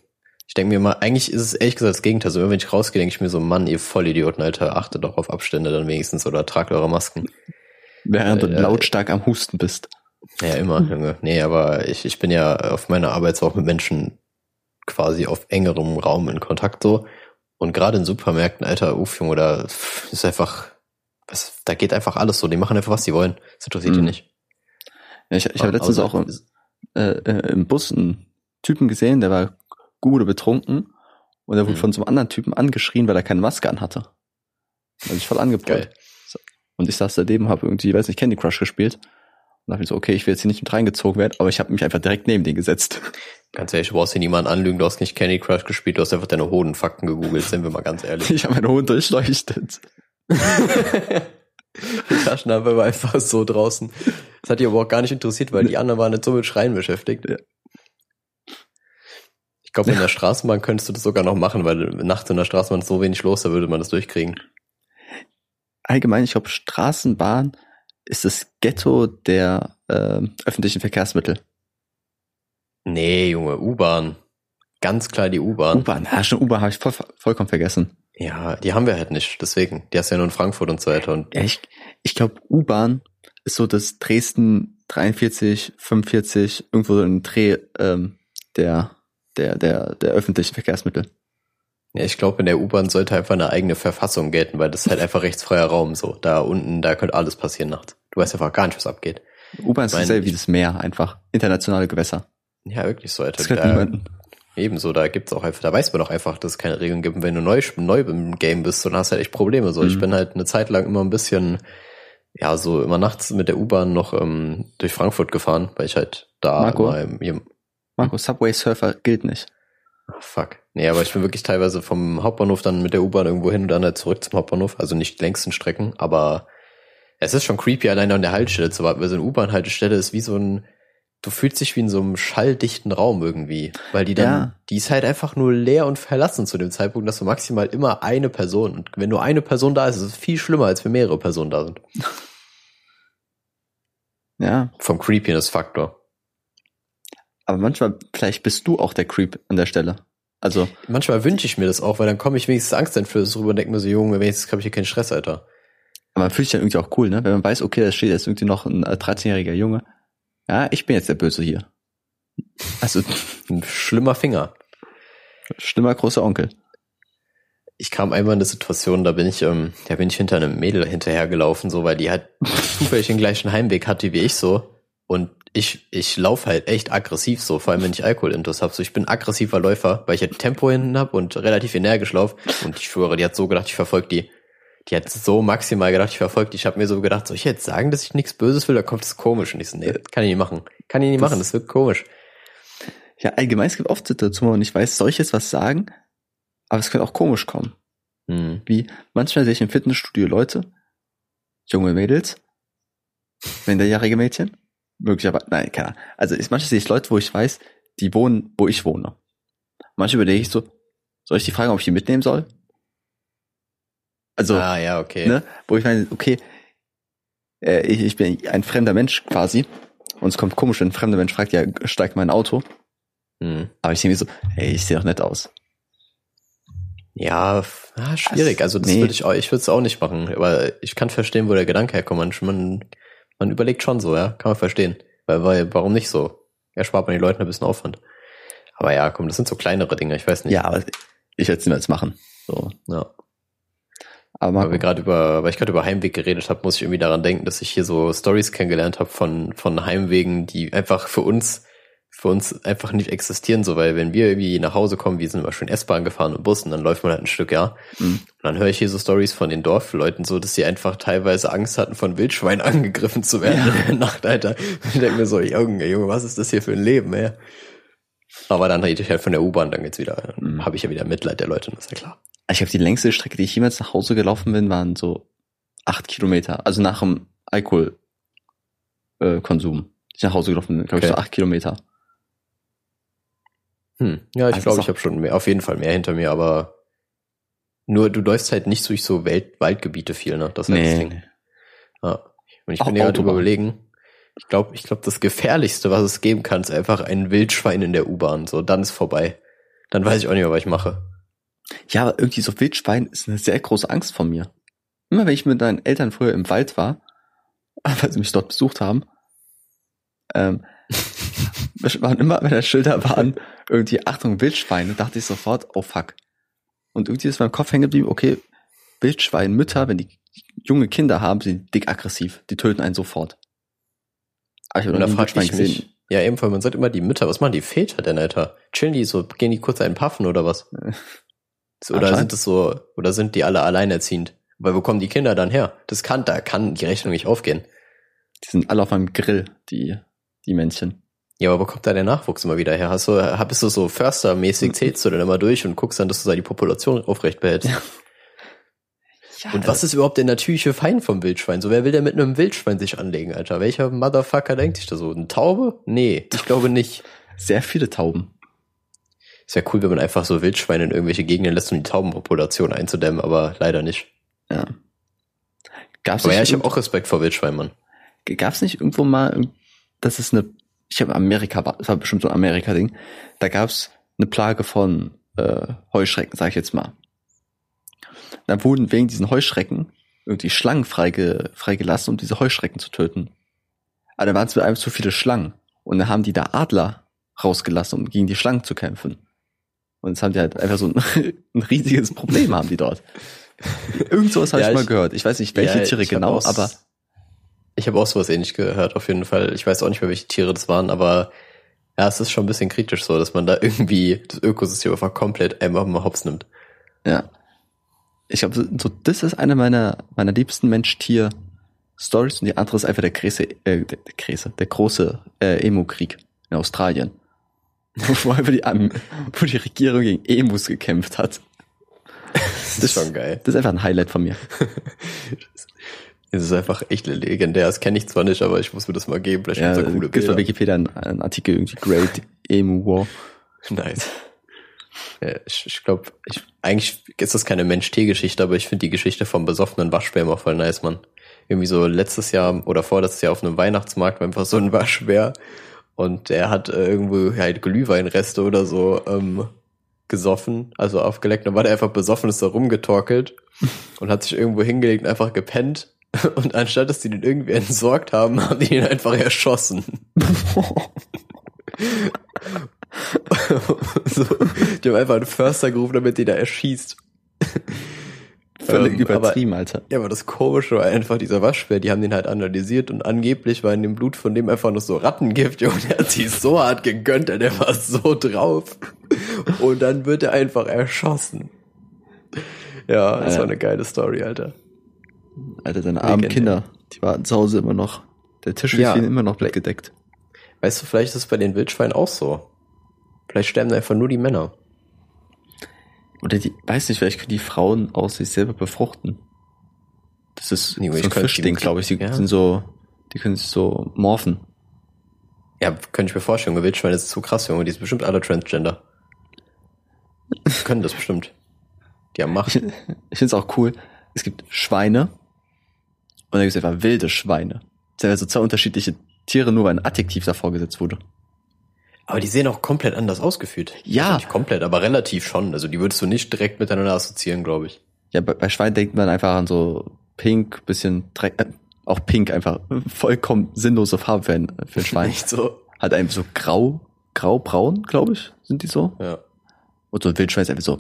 Ich denke mir mal, eigentlich ist es ehrlich gesagt das Gegenteil. So, immer wenn ich rausgehe, denke ich mir so, Mann, ihr Vollidioten, Alter, achtet doch auf Abstände dann wenigstens oder tragt eure Masken. Während du Äh, lautstark am Husten bist. Ja, immer, Junge. Nee, aber ich, ich bin ja auf meiner Arbeit auch mit Menschen quasi auf engerem Raum in Kontakt so. Und gerade in Supermärkten, Alter, uff, Junge, da ist einfach, was, da geht einfach alles so. Die machen einfach, was sie wollen. Das interessiert die Mhm. nicht. Ja, ich ich habe letztens auch im, äh, äh, im Bus einen Typen gesehen, der war gut betrunken und der wurde Mhm. von so einem anderen Typen angeschrien, weil er keine Maske anhatte. Also ich voll angebrüllt. Und ich saß daneben, habe irgendwie, weiß nicht, Candy Crush gespielt. Und dachte mir so, okay, ich will jetzt hier nicht mit reingezogen werden, aber ich habe mich einfach direkt neben den gesetzt. Ganz ehrlich, du brauchst hier niemanden anlügen, du hast nicht Candy Crush gespielt, du hast einfach deine Hodenfakten gegoogelt, sind wir mal ganz ehrlich. Ich habe meinen Hund durchleuchtet. Die Taschenlampe war einfach so draußen. Das hat die aber auch gar nicht interessiert, weil die anderen waren nicht so mit Schreien beschäftigt. Ja. Ich glaube, in der Straßenbahn könntest du das sogar noch machen, weil nachts in der Straßenbahn ist so wenig los, da würde man das durchkriegen. Allgemein, ich glaube, Straßenbahn ist das Ghetto der äh, öffentlichen Verkehrsmittel. Nee, Junge, U-Bahn. Ganz klar die U-Bahn. U-Bahn, ja, schon U-Bahn habe ich voll, vollkommen vergessen. Ja, die haben wir halt nicht, deswegen. Die hast du ja nur in Frankfurt und so weiter. Und Ja, ich, ich glaube, U-Bahn ist so das Dresden 43, 45, irgendwo so ein Dreh ähm, der, der, der, der öffentlichen Verkehrsmittel. ja, ich glaube, in der U-Bahn sollte einfach eine eigene Verfassung gelten, weil das ist halt einfach rechtsfreier Raum so. Da unten, da könnte alles passieren nachts. Du weißt einfach gar nicht, was abgeht. U-Bahn ist dasselbe wie das Meer, einfach. Internationale Gewässer. Ja, wirklich so, Alter. Das Da- niemanden. Ebenso, da gibt's auch einfach, da weiß man doch einfach, dass es keine Regeln gibt. Und wenn du neu, neu im Game bist, dann hast du halt echt Probleme. So, ich Mhm. bin halt eine Zeit lang immer ein bisschen, ja, so immer nachts mit der U-Bahn noch ähm, durch Frankfurt gefahren, weil ich halt da Marco? immer im, Marco, Subway Surfer gilt nicht. fuck. Nee, aber ich bin wirklich teilweise vom Hauptbahnhof dann mit der U-Bahn irgendwo hin und dann halt zurück zum Hauptbahnhof. Also nicht die längsten Strecken, aber es ist schon creepy, alleine an der Haltestelle zu warten, weil so eine U-Bahn-Haltestelle ist wie so ein, du fühlst dich wie in so einem schalldichten Raum irgendwie, weil die dann, Ja. die ist halt einfach nur leer und verlassen zu dem Zeitpunkt, dass du maximal immer eine Person und wenn nur eine Person da ist, ist es viel schlimmer, als wenn mehrere Personen da sind. Ja, Vom Creepiness-Faktor. aber manchmal, vielleicht bist du auch der Creep an der Stelle. Also, Manchmal wünsche ich mir das auch, weil dann komme ich wenigstens angsteinflößend rüber und denke mir so, Junge, wenigstens habe ich hier keinen Stress, Alter. aber man fühlt sich dann irgendwie auch cool, ne? Wenn man weiß, okay, da steht jetzt irgendwie noch ein äh, 13-jähriger Junge. Ja, ich bin jetzt der Böse hier. Also, Ein schlimmer Finger. schlimmer großer Onkel. Ich kam einmal in eine Situation, da bin ich, ähm, da bin ich hinter einem Mädel hinterhergelaufen, so, weil die halt zufällig den gleichen Heimweg hatte wie ich so. Und ich, ich laufe halt echt aggressiv so, vor allem wenn ich Alkoholintus habe. So, ich bin aggressiver Läufer, weil ich halt Tempo hinten hab und relativ energisch lauf. Und ich schwöre, die hat so gedacht, ich verfolge die. Die hat so maximal gedacht, ich verfolge die. Ich habe mir so gedacht, soll ich jetzt sagen, dass ich nichts Böses will? Da kommt es komisch. Und ich so, nee, kann ich nicht machen. Kann ich nicht Das- machen, das wird komisch. Ja, allgemein, es gibt oft Situationen, wo nicht weiß, soll ich jetzt was sagen? Aber es könnte auch komisch kommen. Hm. Wie, manchmal sehe ich im Fitnessstudio Leute, junge Mädels, minderjährige Mädchen, möglicherweise, nein, keine Ahnung. Also ich, manchmal sehe ich Leute, wo ich weiß, die wohnen, wo ich wohne. Manchmal überlege ich so, soll ich die fragen, ob ich die mitnehmen soll? Also, ah, ja, okay. ne, wo ich meine, okay, äh, ich, ich bin ein fremder Mensch quasi, und es kommt komisch, wenn ein fremder Mensch fragt, ja, steigt mein Auto, Hm. aber ich denke mir so, hey, ich sehe doch nett aus. Ja, ah, schwierig. Also das Nee. würde ich auch, ich würde es auch nicht machen. Aber ich kann verstehen, wo der Gedanke herkommt. Man, man, man überlegt schon so, ja, kann man verstehen. Weil, weil, warum nicht so? Erspart man den Leuten ein bisschen Aufwand. Aber ja, komm, das sind so kleinere Dinge, ich weiß nicht. Ja, aber ich werde es niemals machen. So. ja. Aber Weil wir gerade über, weil ich gerade über Heimweg geredet habe, muss ich irgendwie daran denken, dass ich hier so Stories kennengelernt habe von, von Heimwegen, die einfach für uns für uns einfach nicht existieren, so, weil wenn wir irgendwie nach Hause kommen, wir sind immer schön S-Bahn gefahren und Bus und dann läuft man halt ein Stück, ja. Mhm. Und dann höre ich hier so Stories von den Dorfleuten so, dass sie einfach teilweise Angst hatten, von Wildschweinen angegriffen zu werden ja. in der Nacht, Alter. Ich denke mir so, Junge, Junge, was ist das hier für ein Leben, ey? Aber dann rede ich halt von der U-Bahn, dann geht's wieder, mhm. habe ich ja wieder Mitleid der Leute, das ist ja klar. Ich glaube, die längste Strecke, die ich jemals nach Hause gelaufen bin, waren so acht Kilometer. Also nach dem Alkoholkonsum. Äh, ich nach Hause gelaufen bin, glaube okay. ich, so acht Kilometer. Hm. Ja, ich also glaube, ich habe schon mehr, auf jeden Fall mehr hinter mir, aber nur du läufst halt nicht durch so Welt Waldgebiete viel, ne? Das ist nee, das Ding. Nee. Ja. Und ich bin ja gerade überlegen, ich glaube, ich glaube, das Gefährlichste, was es geben kann, ist einfach ein Wildschwein in der U-Bahn. So, dann ist vorbei. Dann weiß ich auch nicht mehr, was ich mache. Ja, aber irgendwie so Wildschwein ist eine sehr große Angst von mir. Immer wenn ich mit deinen Eltern früher im Wald war, weil sie mich dort besucht haben, ähm, waren immer, wenn da Schilder waren, irgendwie Achtung Wildschweine, dachte ich sofort, oh fuck. Und irgendwie ist mein Kopf hängen geblieben, okay, Wildschweinmütter, wenn die junge Kinder haben, sind dick aggressiv. Die töten einen sofort. Aber ich habe noch nie Wildschwein gesehen. Mich, ja, ebenfalls, man sagt immer die Mütter, was machen die Väter denn, Alter? Chillen die so, gehen die kurz einen Puffen oder was? oder sind es so, oder sind die alle alleinerziehend? Weil wo kommen die Kinder dann her? Das kann, da kann die Rechnung nicht aufgehen. Die sind alle auf einem Grill, die, die Männchen. Ja, aber wo kommt da der Nachwuchs immer wieder her? Hast du, bist du so Förster-mäßig, mhm. zählst du dann immer durch und guckst dann, dass du da die Population aufrecht behältst? Ja. Ja, und was ist überhaupt der natürliche Feind vom Wildschwein? So, wer will denn mit einem Wildschwein sich anlegen, Alter? Welcher Motherfucker denkt sich da so? Eine Taube? Nee, ich glaube nicht. Sehr viele Tauben. Ist ja cool, wenn man einfach so Wildschweine in irgendwelche Gegenden lässt, um die Taubenpopulation einzudämmen, aber leider nicht. Ja. Gab's aber ja, ich habe auch Respekt vor Wildschweinen, Mann. Gab's nicht irgendwo mal, das ist eine ich habe Amerika, das war bestimmt so ein Amerika-Ding, da gab's eine Plage von äh, Heuschrecken, sag ich jetzt mal. Da wurden wegen diesen Heuschrecken irgendwie Schlangen freige, freigelassen, um diese Heuschrecken zu töten. Aber da waren es einfach zu viele Schlangen. Und dann haben die da Adler rausgelassen, um gegen die Schlangen zu kämpfen. Und jetzt haben die halt einfach so ein, ein riesiges Problem haben die dort. Irgend sowas habe ja, ich mal gehört. Ich weiß nicht, welche ja, Tiere genau, aber ich habe auch sowas ähnlich gehört, auf jeden Fall. Ich weiß auch nicht mehr, welche Tiere das waren, aber ja, es ist schon ein bisschen kritisch so, dass man da irgendwie das Ökosystem einfach komplett einmal mal hops nimmt. Ja. Ich glaube, so, das ist eine meiner, meiner liebsten Mensch-Tier-Stories und die andere ist einfach der Gräse, äh, der, der Gräse, der große äh, Emo-Krieg in Australien. wo einfach die, wo die Regierung gegen Emus gekämpft hat. Das ist schon geil. Das ist einfach ein Highlight von mir. Es ist einfach echt legendär. Das kenne ich zwar nicht, aber ich muss mir das mal geben. Vielleicht ja, gibt's coole Bilder. bei Wikipedia einen, einen Artikel irgendwie Great Emu War. Nice. Ja, ich ich glaube, ich, eigentlich ist das keine Mensch-Tee-Geschichte, aber ich finde die Geschichte vom besoffenen Waschbär immer voll nice, man. Irgendwie so letztes Jahr oder vorletztes Jahr auf einem Weihnachtsmarkt war einfach so ein Waschbär und der hat äh, irgendwo halt Glühweinreste oder so ähm, gesoffen, also aufgeleckt. Dann war der einfach besoffen, ist da rumgetorkelt und hat sich irgendwo hingelegt und einfach gepennt Und anstatt dass die den irgendwie entsorgt haben, haben die ihn einfach erschossen. so, die haben einfach einen Förster gerufen, damit die da erschießt. Völlig ähm, übertrieben, aber, Alter. Ja, aber das Komische war einfach dieser Waschbär, die haben den halt analysiert und angeblich war in dem Blut von dem einfach noch so Rattengift, und er hat sich so hart gegönnt, der war so drauf. Und dann wird er einfach erschossen. Ja, das ja. war eine geile Story, Alter. Alter, deine armen Kinder, die warten zu Hause immer noch. Der Tisch ist ja. ihnen immer noch gedeckt. Weißt du, vielleicht ist es bei den Wildschweinen auch so. Vielleicht sterben einfach nur die Männer. Oder die, weiß nicht, vielleicht können die Frauen aus sich selber befruchten. Das ist nee, so ein Fischding, glaube ich. Die ja. sind so, die können sich so morphen. Ja, könnte ich mir vorstellen. Wildschweine ist zu krass, Junge. Die sind bestimmt alle Transgender. Die können das bestimmt. Die haben Macht. Ich, ich finde es auch cool. Es gibt Schweine, und dann gibt es einfach wilde Schweine. Das sind also zwei unterschiedliche Tiere, nur weil ein Adjektiv davor gesetzt wurde. Aber die sehen auch komplett anders ausgeführt. Ja. Also nicht komplett, aber relativ schon. Also die würdest du nicht direkt miteinander assoziieren, glaube ich. Ja, bei, bei Schweinen denkt man einfach an so pink, bisschen Dreck, äh, auch pink einfach vollkommen sinnlose Farbe für ein, für ein Schwein. Nicht so. Hat einem so grau, grau-braun, glaube ich, sind die so. Ja. Und so ein Wildschwein ist einfach so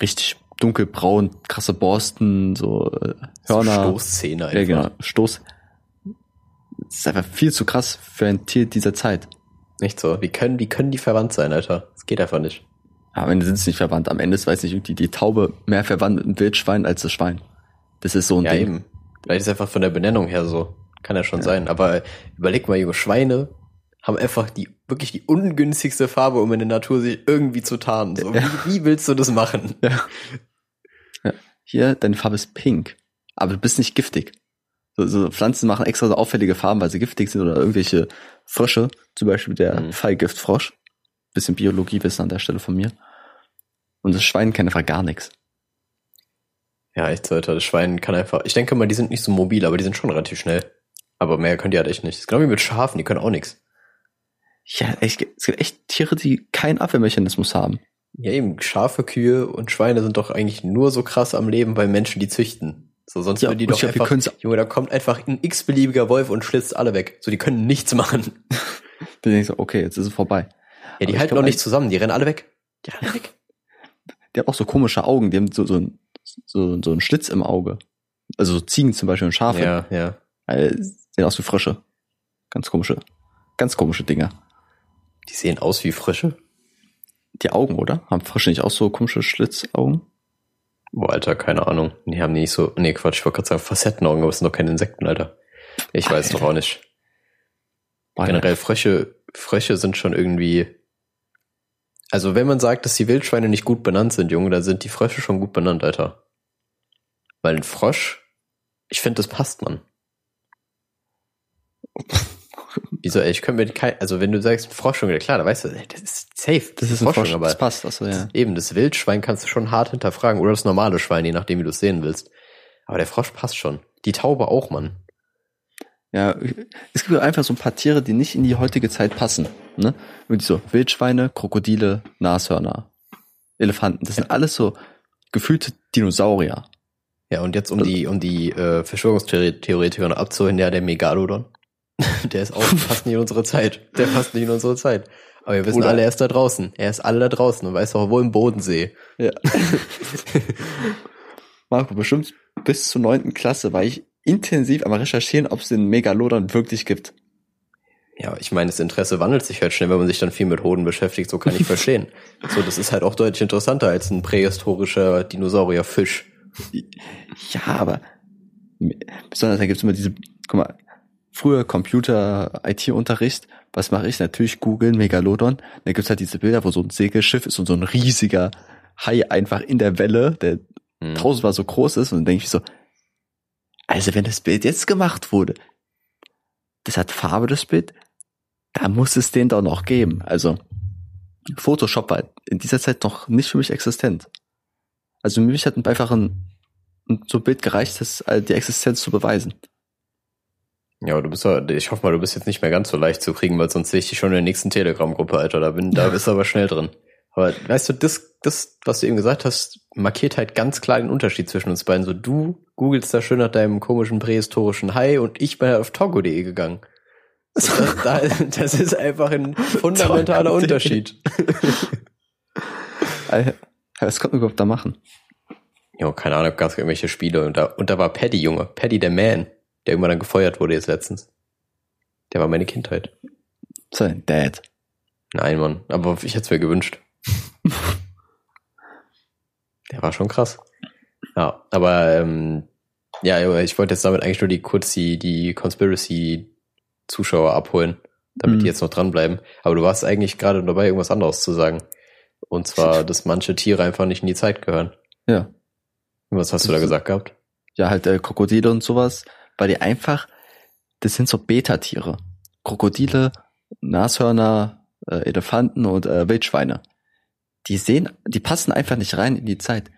richtig dunkelbraun, krasse Borsten, so äh, Hörner. So Stoßzähne einfach. Ja, genau. Stoß. Das ist einfach viel zu krass für ein Tier dieser Zeit. Nicht so. Wie können, wie können die verwandt sein, Alter? Das geht einfach nicht. Ja, am Ende sind sie nicht verwandt. Am Ende ist, weiß ich, irgendwie die Taube mehr verwandt mit dem Wildschwein als das Schwein. Das ist so ein Ja, Ding. eben. Vielleicht ist einfach von der Benennung her so. Kann ja schon sein. Aber überleg mal, Junge, Schweine haben einfach die, wirklich die ungünstigste Farbe, um in der Natur sich irgendwie zu tarnen. So, Ja. wie, wie willst du das machen? Ja. ja. Hier, deine Farbe ist pink. Aber du bist nicht giftig. So, so Pflanzen machen extra so auffällige Farben, weil sie giftig sind oder irgendwelche Frösche. Zum Beispiel der Mhm. Fallgiftfrosch. Bisschen Biologiewissen an der Stelle von mir. Und das Schwein kennt einfach gar nichts. Ja, echt Alter. Das Schwein kann einfach, ich denke mal, die sind nicht so mobil, aber die sind schon relativ schnell. Aber mehr können die halt echt nicht. Das ist genau wie mit Schafen, die können auch nichts. Ja, echt, es gibt echt Tiere, die keinen Abwehrmechanismus haben. Ja, eben, Schafe, Kühe und Schweine sind doch eigentlich nur so krass am Leben, weil Menschen die züchten. So, sonst Ja, würden die doch glaub, einfach, Junge, da kommt einfach ein x-beliebiger Wolf und schlitzt alle weg. So, die können nichts machen. Denke ich so, okay, jetzt ist es vorbei. Ja, die Aber halten doch nicht zusammen, die rennen alle weg. Die rennen alle weg. Die haben auch so komische Augen, die haben so, so, so, so einen Schlitz im Auge. Also so Ziegen zum Beispiel und Schafe. Ja, ja. Äh, sehen aus wie Frösche. Ganz komische, ganz komische Dinger. Die sehen aus wie Frösche. Die Augen, oder? Haben Frösche nicht auch so komische Schlitzaugen? Boah, Alter, keine Ahnung. Die haben nicht so, nee, Quatsch, ich wollte gerade sagen Facettenaugen, aber es sind doch keine Insekten, Alter. Ich weiß doch Alter. auch nicht. Boah, Generell Frösche, Frösche sind schon irgendwie, also wenn man sagt, dass die Wildschweine nicht gut benannt sind, Junge, dann sind die Frösche schon gut benannt, Alter. Weil ein Frosch, ich finde, das passt, man. Wieso, ey, ich könnte mir kein, also wenn du sagst ein Frosch, Junge, klar, da weißt du, ey, das ist safe. Das ist ein Frosch, aber das passt. Also, ja. Eben, das Wildschwein kannst du schon hart hinterfragen. Oder das normale Schwein, je nachdem, wie du es sehen willst. Aber der Frosch passt schon. Die Taube auch, Mann. ja, es gibt einfach so ein paar Tiere, die nicht in die heutige Zeit passen. Ne? Irgendwie so Wildschweine, Krokodile, Nashörner, Elefanten. Das sind alles so gefühlte Dinosaurier. Ja, und jetzt um die, um die äh, Verschwörungstheoretiker abzuholen, ja, der Megalodon. der ist auch, passt nicht in unsere Zeit. Der passt nicht in unsere Zeit. Aber wir wissen Oder- alle, er ist da draußen. Er ist alle da draußen und weiß auch, wo im Bodensee. Ja. Marco, bestimmt bis zur neunten Klasse war ich intensiv am Recherchieren, ob es den Megalodon wirklich gibt. Ja, ich meine, das Interesse wandelt sich halt schnell, wenn man sich dann viel mit Hoden beschäftigt. So kann ich verstehen. So, das ist halt auch deutlich interessanter als ein prähistorischer Dinosaurierfisch. Ja, aber besonders da gibt's immer diese, guck mal, früher Computer, IT-Unterricht, was mache ich? Natürlich googeln, Megalodon. Da gibt's halt diese Bilder, wo so ein Segelschiff ist und so ein riesiger Hai einfach in der Welle, der Hm. tausendmal so groß ist und dann denke ich so, also wenn das Bild jetzt gemacht wurde, das hat Farbe, das Bild, da muss es den doch noch geben. Also Photoshop war in dieser Zeit noch nicht für mich existent. Also für mich hat einfach ein, ein so ein Bild gereicht, das äh, die Existenz zu beweisen. Ja, aber du bist ja, ich hoffe mal, du bist jetzt nicht mehr ganz so leicht zu kriegen, weil sonst sehe ich dich schon in der nächsten Telegram-Gruppe, Alter. Da bin, da bist du aber schnell drin. Aber weißt du, das, das, was du eben gesagt hast, markiert halt ganz klar den Unterschied zwischen uns beiden. So, du googelst da schön nach deinem komischen prähistorischen Hai und ich bin halt auf togo.de gegangen. So, das, da, das ist einfach ein fundamentaler. Unterschied. Was konnte man überhaupt da machen? Jo, keine Ahnung, gab es irgendwelche Spiele und da, und da war Paddy, Junge. Paddy der Man, der irgendwann dann gefeuert wurde jetzt letztens. Der war meine Kindheit. Sein Dad. Nein, Mann, aber ich hätte es mir gewünscht. Der war schon krass. Ja, aber ähm, ja, ich wollte jetzt damit eigentlich nur die kurz die, die Conspiracy-Zuschauer abholen, damit Mhm. die jetzt noch dranbleiben. Aber du warst eigentlich gerade dabei, irgendwas anderes zu sagen. Und zwar, dass manche Tiere einfach nicht in die Zeit gehören. Ja. Was hast du da Das- gesagt gehabt? Ja, halt äh, Krokodile und sowas, weil die einfach, das sind so Beta-Tiere. Krokodile, Nashörner, äh, Elefanten und äh, Wildschweine. Die sehen, die passen einfach nicht rein in die Zeit.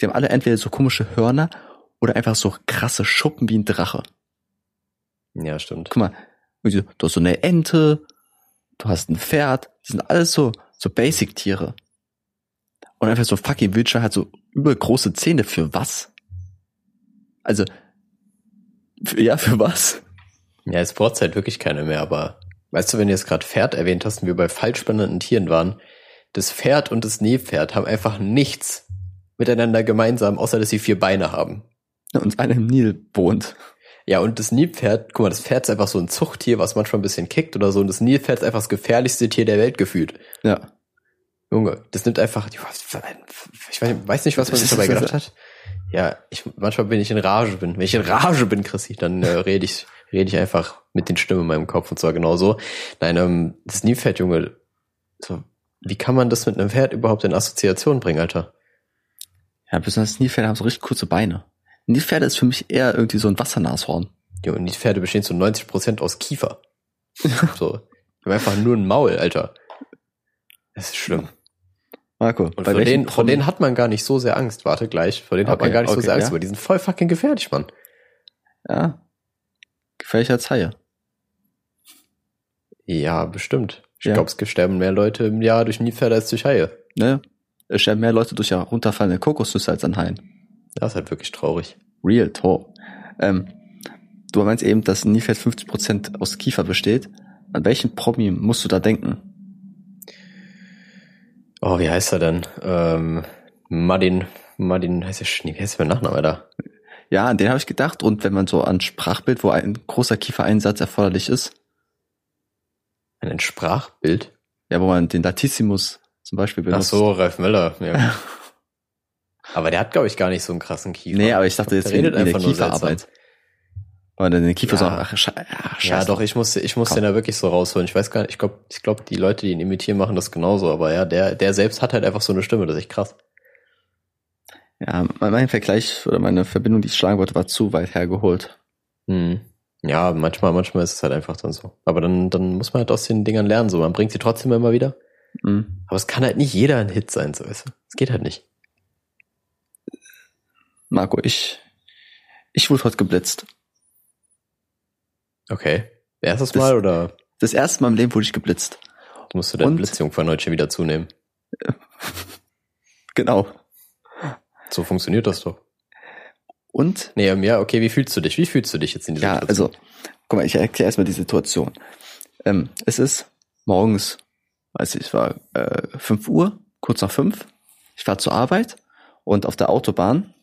Die haben alle entweder so komische Hörner oder einfach so krasse Schuppen wie ein Drache. Ja, stimmt. Guck mal, du hast so eine Ente, du hast ein Pferd, das sind alles so, so Basic-Tiere. Und einfach so fucking Wildschwein hat so übergroße Zähne für was? Also, ja, für was? Ja, es braucht halt wirklich keine mehr, aber weißt du, wenn du jetzt gerade Pferd erwähnt hast und wir bei falsch benannten Tieren waren, das Pferd und das Nilpferd haben einfach nichts miteinander gemeinsam, außer dass sie vier Beine haben. Und einer im Nil wohnt. Ja, und das Nilpferd, guck mal, das Pferd ist einfach so ein Zuchttier, was manchmal ein bisschen kickt oder so. Und das Nilpferd ist einfach das gefährlichste Tier der Welt gefühlt. Ja. Junge, das nimmt einfach, ich weiß nicht, was man sich dabei gedacht hat. Ja, ich, manchmal bin ich in Rage bin. Wenn ich in Rage bin, Chrissy, dann äh, rede ich, rede ich einfach mit den Stimmen in meinem Kopf und zwar genau so. Nein, ähm, das Nilpferd, Junge, so, wie kann man das mit einem Pferd überhaupt in Assoziation bringen, Alter? Ja, besonders Nilpferde haben so richtig kurze Beine. Nilpferde ist für mich eher irgendwie so ein Wassernashorn. Ja, und Nilpferde bestehen zu 90 Prozent aus Kiefer. so. Die haben einfach nur ein Maul, Alter. Das ist schlimm. Marco, und von denen, von denen hat man gar nicht so sehr Angst. Warte gleich. Vor denen okay, hat man gar nicht okay, so sehr Angst, ja. aber die sind voll fucking gefährlich, Mann. Ja. Gefährlicher als Haie. Ja, bestimmt. Ich ja. glaube, es sterben mehr Leute im Jahr durch Nilpferde als durch Haie. Ne? Es sterben mehr Leute durch ja runterfallende Kokosnüsse als an Haien. Das ist halt wirklich traurig. Real talk. Ähm, du meinst eben, dass ein Nilpferd 50% aus Kiefer besteht. An welchen Promi musst du da denken? Oh, wie heißt er denn? Ähm, Martin, Martin, heißt der wie heißt der Nachname da? Ja, an den habe ich gedacht. Und wenn man so an Sprachbild, wo ein großer Kiefereinsatz erforderlich ist. Ein Sprachbild? Ja, wo man den Latissimus zum Beispiel benutzt. Ach so, Ralf Müller. Ja. aber der hat, glaube ich, gar nicht so einen krassen Kiefer. Nee, aber ich dachte jetzt redet in, in der Kieferarbeit. Weil dann den Kiefer ja. so, ach, ja, ja, doch, ich muss, ich muss den da wirklich so rausholen. Ich weiß gar nicht, ich glaube, ich glaube, die Leute, die ihn imitieren, machen das genauso, aber ja, der, der selbst hat halt einfach so eine Stimme, das ist echt krass. Ja, mein Vergleich oder meine Verbindung, die ich schlagen wollte, war zu weit hergeholt. Hm. Ja, manchmal, manchmal ist es halt einfach dann so. Aber dann, dann muss man halt aus den Dingern lernen, so. Man bringt sie trotzdem immer wieder. Mhm. Aber es kann halt nicht jeder ein Hit sein, so weißt du. Es geht halt nicht. Marco, ich, ich wurde heute geblitzt. Okay. Erstes Mal oder? Das erste Mal im Leben wurde ich geblitzt. Musst du deine Blitzjungfern heute schon wieder zunehmen. genau. So funktioniert das doch. Und? Nee, ja, okay, wie fühlst du dich? Wie fühlst du dich jetzt in dieser ja, Situation? Ja, also, guck mal, ich erkläre erstmal die Situation. Ähm, es ist morgens, weiß ich, es war äh, 5 Uhr, kurz nach 5. Ich war zur Arbeit und auf der Autobahn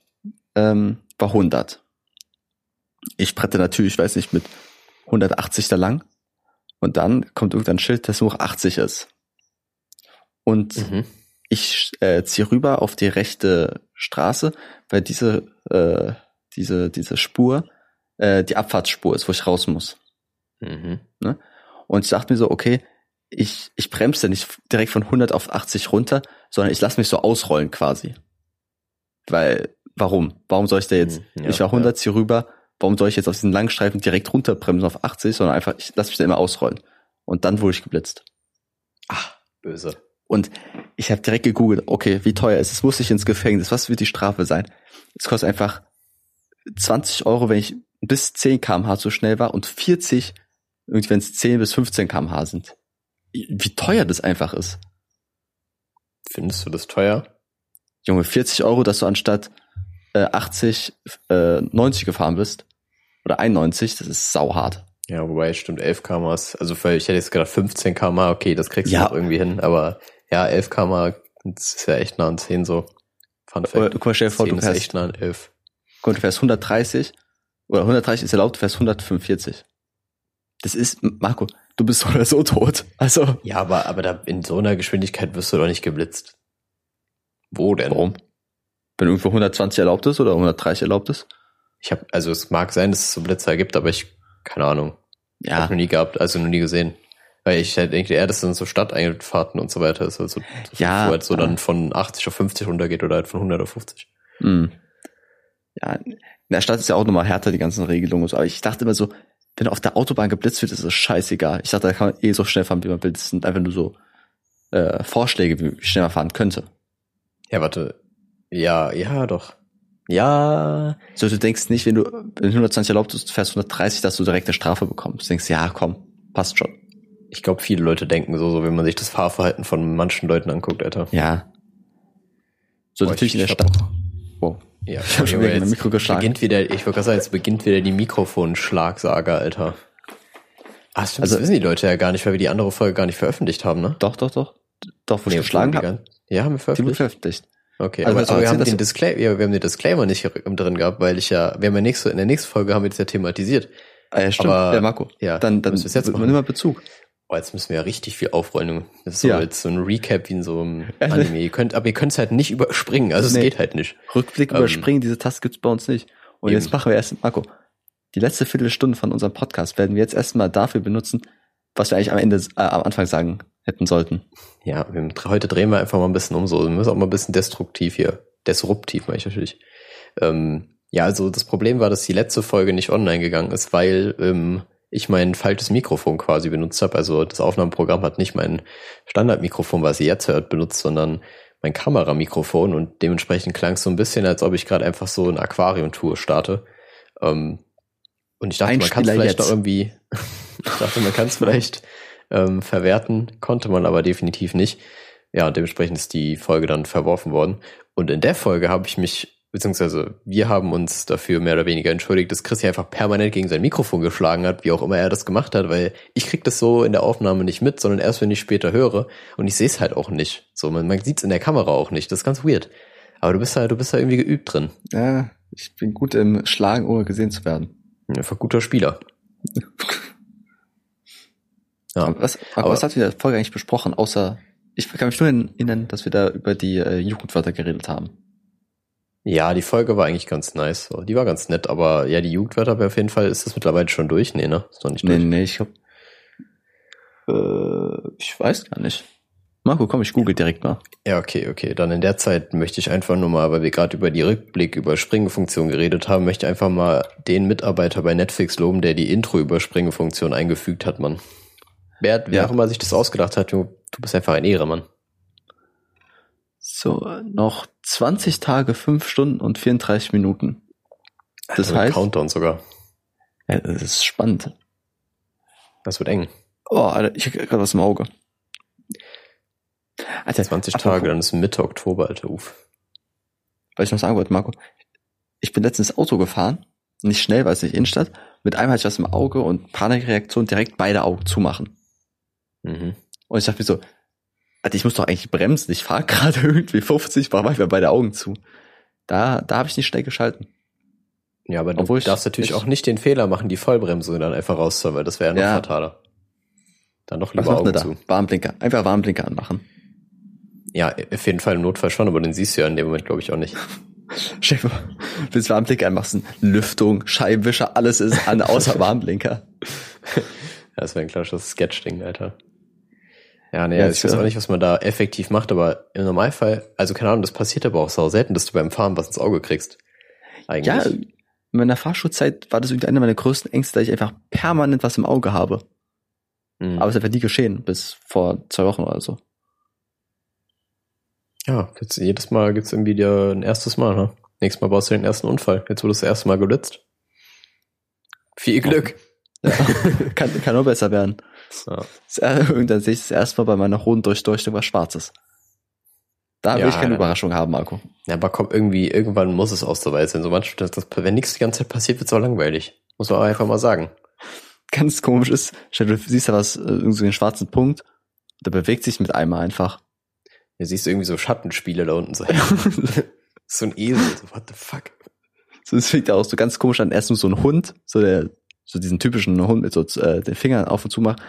ähm, war 100. Ich brette natürlich, ich weiß nicht, mit 180 da lang. Und dann kommt irgendein Schild, das nur 80 ist. Und mhm. ich äh, ziehe rüber auf die rechte Straße, weil diese, äh, diese, diese Spur äh, die Abfahrtsspur ist, wo ich raus muss. Mhm. Ne? Und ich dachte mir so, okay, ich, ich bremse nicht direkt von 100 auf 80 runter, sondern ich lasse mich so ausrollen quasi. Weil, warum? Warum soll ich da jetzt, mhm, ja, ich war 100, ja. ziehe rüber, warum soll ich jetzt auf diesen Langstreifen direkt runterbremsen auf 80, sondern einfach, ich lasse mich da immer ausrollen. Und dann wurde ich geblitzt. Ach, böse. Und ich habe direkt gegoogelt, okay, wie teuer ist es? Muss ich ins Gefängnis? Was wird die Strafe sein? Es kostet einfach 20 Euro, wenn ich bis 10 kmh zu schnell war und 40, irgendwie wenn es 10 bis 15 kmh sind. Wie teuer das einfach ist. Findest du das teuer? Junge, 40 Euro, dass du anstatt äh, 80, äh, 90 gefahren bist. Oder 91, das ist sauhart. Ja, wobei, stimmt, 11 km also ich hätte jetzt gedacht 15 km okay, das kriegst du ja. auch irgendwie hin, aber ja, 11 km das ist ja echt nah an 10 so. Fun Fact. Guck mal, stell dir vor, du fährst, echt nah an 11. Guck, du fährst 130, oder 130 ist erlaubt, du fährst 145. Das ist, Marco, du bist oder so tot. Also. Ja, aber, aber da in so einer Geschwindigkeit wirst du doch nicht geblitzt. Wo denn? Warum? Wenn irgendwo 120 erlaubt ist oder 130 erlaubt ist? Ich habe, also es mag sein, dass es so Blitzer gibt, aber ich, keine Ahnung. Ja. Hab noch nie gehabt, also noch nie gesehen. Weil ich halt denke, eher, dass dann so Stadteinfahrten und so weiter ist, also so, ja, wo halt so dann von 80 auf 50 runtergeht oder halt von 100 auf 50. Mhm. Ja, in der Stadt ist ja auch nochmal härter, die ganzen Regelungen und so. Aber ich dachte immer so, wenn auf der Autobahn geblitzt wird, ist es scheißegal. Ich dachte, da kann man eh so schnell fahren, wie man will. Das sind einfach nur so äh, Vorschläge, wie schnell man fahren könnte. Ja, warte, ja, ja, doch. Ja. So, du denkst nicht, wenn du wenn 120 erlaubt ist, fährst 130, dass du direkt eine Strafe bekommst. Du denkst, ja, komm, passt schon. Ich glaube, viele Leute denken so, so, wenn man sich das Fahrverhalten von manchen Leuten anguckt, Alter. Ja. So Boah, natürlich in der Stadt. Wow. Ja, ich habe schon wieder ein Mikro geschlagen. Beginnt wieder, ich wollte gerade sagen, jetzt beginnt wieder die Mikrofonschlagsaga, Alter. Ah, stimmt, also, das wissen die Leute ja gar nicht, weil wir die andere Folge gar nicht veröffentlicht haben, ne? Doch, doch, doch. Doch, wo nee, ich geschlagen habe. Ja, haben wir veröffentlicht. Die veröffentlicht. Okay, Also aber, aber wir, haben den Disclaimer, ja, wir haben den Disclaimer nicht drin gehabt, weil ich ja, wir haben ja nächste, in der nächsten Folge haben wir das ja thematisiert. Ah, ja, stimmt. Aber- ja, Marco. Ja, Dann, dann müssen wir es jetzt nimm mal Bezug. Oh, jetzt müssen wir ja richtig viel aufrollen. Das ist so Ja. jetzt so ein Recap wie in so einem ne. Anime. Ihr könnt, aber ihr könnt es halt nicht überspringen. Also Nee. es geht halt nicht. Rückblick Ähm, überspringen, diese Taste gibt's bei uns nicht. Und eben. jetzt machen wir erst, Marco, die letzte Viertelstunde von unserem Podcast werden wir jetzt erstmal dafür benutzen, was wir eigentlich am Ende, äh, am Anfang sagen hätten sollten. Ja, wir, heute drehen wir einfach mal ein bisschen um so. Wir müssen auch mal ein bisschen destruktiv hier. Disruptiv meine ich natürlich. Ähm, ja, also das Problem war, dass die letzte Folge nicht online gegangen ist, weil ähm, ich mein falsches Mikrofon quasi benutzt habe. Also das Aufnahmeprogramm hat nicht mein Standardmikrofon, was ihr jetzt hört, benutzt, sondern mein Kameramikrofon und dementsprechend klang es so ein bisschen, als ob ich gerade einfach so eine Aquarium-Tour starte. Ähm, und ich dachte, Ein man kann es vielleicht jetzt. noch irgendwie, ich dachte, man kann es vielleicht ähm, verwerten, konnte man aber definitiv nicht. Ja, dementsprechend ist die Folge dann verworfen worden. Und in der Folge habe ich mich, beziehungsweise wir haben uns dafür mehr oder weniger entschuldigt, dass Chris hier einfach permanent gegen sein Mikrofon geschlagen hat, wie auch immer er das gemacht hat, weil ich krieg das so in der Aufnahme nicht mit, sondern erst, wenn ich später höre. Und ich sehe es halt auch nicht. So, man, man sieht es in der Kamera auch nicht. Das ist ganz weird. Aber du bist halt, du bist da irgendwie geübt drin. Ja, ich bin gut im Schlagen, ohne gesehen zu werden. Einfach guter Spieler. Ja. Aber was, Marco, aber- was hat wir in der Folge eigentlich besprochen, außer, ich kann mich nur erinnern, dass wir da über die äh, Jugendwörter geredet haben. Ja, die Folge war eigentlich ganz nice. Die war ganz nett, aber ja, die Jugendwörter aber auf jeden Fall ist das mittlerweile schon durch. Nee, ne? Ist noch nicht Nee, durch. nee, ich hab, äh, ich weiß gar nicht. Marco, komm, ich google direkt mal. Ja, okay, okay. Dann in der Zeit möchte ich einfach nur mal, weil wir gerade über die Rückblick, über Springefunktion geredet haben, möchte ich einfach mal den Mitarbeiter bei Netflix loben, der die Intro-Überspringefunktion eingefügt hat, Mann. Wer, wer Ja. auch immer sich das ausgedacht hat, du, du bist einfach ein Ehremann. So, noch 20 Tage, 5 Stunden und 34 Minuten. Das Also heißt, Countdown sogar. ja, das ist spannend. Das wird eng. Oh, Alter, ich hab gerade was im Auge. Alter, 20 apropos- Tage, dann ist Mitte Oktober, Alter, uff. weil ich noch sagen wollte, Marco, ich bin letztens Auto gefahren, nicht schnell, weil es nicht Innenstadt, mit einem hatte ich was im Auge und Panikreaktion direkt beide Augen zumachen. Mhm. Und ich dachte mir so, Alter, ich muss doch eigentlich bremsen, ich fahre gerade irgendwie 50, warum mach ich mir beide Augen zu? Da, da habe ich nicht schnell geschalten. Ja, aber du Obwohl ich darfst natürlich auch nicht den Fehler machen, die Vollbremse dann einfach rauszuholen, weil das wäre ja noch Ja. fataler. Dann Was lieber Augen zu. Warnblinker, einfach Warnblinker anmachen. Ja, auf jeden Fall im Notfall schon, aber den siehst du ja in dem Moment, glaube ich, auch nicht. Chef, willst Warnblinker anmachst, Lüftung, Scheibenwischer, alles ist an, außer Warnblinker. Ja, das wäre ein klassisches Sketch-Ding, Alter. Ja, nee, Ja, ich weiß auch nicht, was man da effektiv macht, aber im Normalfall, also keine Ahnung, das passiert aber auch sau selten, dass du beim Fahren was ins Auge kriegst. Eigentlich. Ja, in meiner Fahrschulzeit war das irgendwie einer meiner größten Ängste, dass ich einfach permanent was im Auge habe. Mhm. Aber es ist einfach nie geschehen, bis vor zwei Wochen oder so. ja, jetzt jedes Mal gibt's irgendwie dir ein erstes Mal, ne? Nächstes Mal baust du den ersten Unfall. Jetzt wurde das erste Mal gelitzt. Viel Glück. Ja. kann, kann nur besser werden. Ja. Äh, Irgendwann sehe ich das erste Mal bei meiner hohen Durchdeuchtung was Schwarzes. Da will Ja, ich keine ja. Überraschung haben, Marco. Ja, aber komm, irgendwie, irgendwann muss es auch so weit sein. So manchmal, das, das, wenn nichts die ganze Zeit passiert, wird's auch langweilig. Muss man auch einfach mal sagen. Ganz komisch ist, stell du siehst da was, äh, irgendwie so einen schwarzen Punkt, der bewegt sich mit einmal einfach. Du siehst irgendwie so Schattenspiele da unten. So, so ein Esel. So, what the fuck? So, es fängt aus so ganz komisch an. Erst nur so ein Hund, so der, so diesen typischen Hund mit so äh, den Fingern auf und zu macht.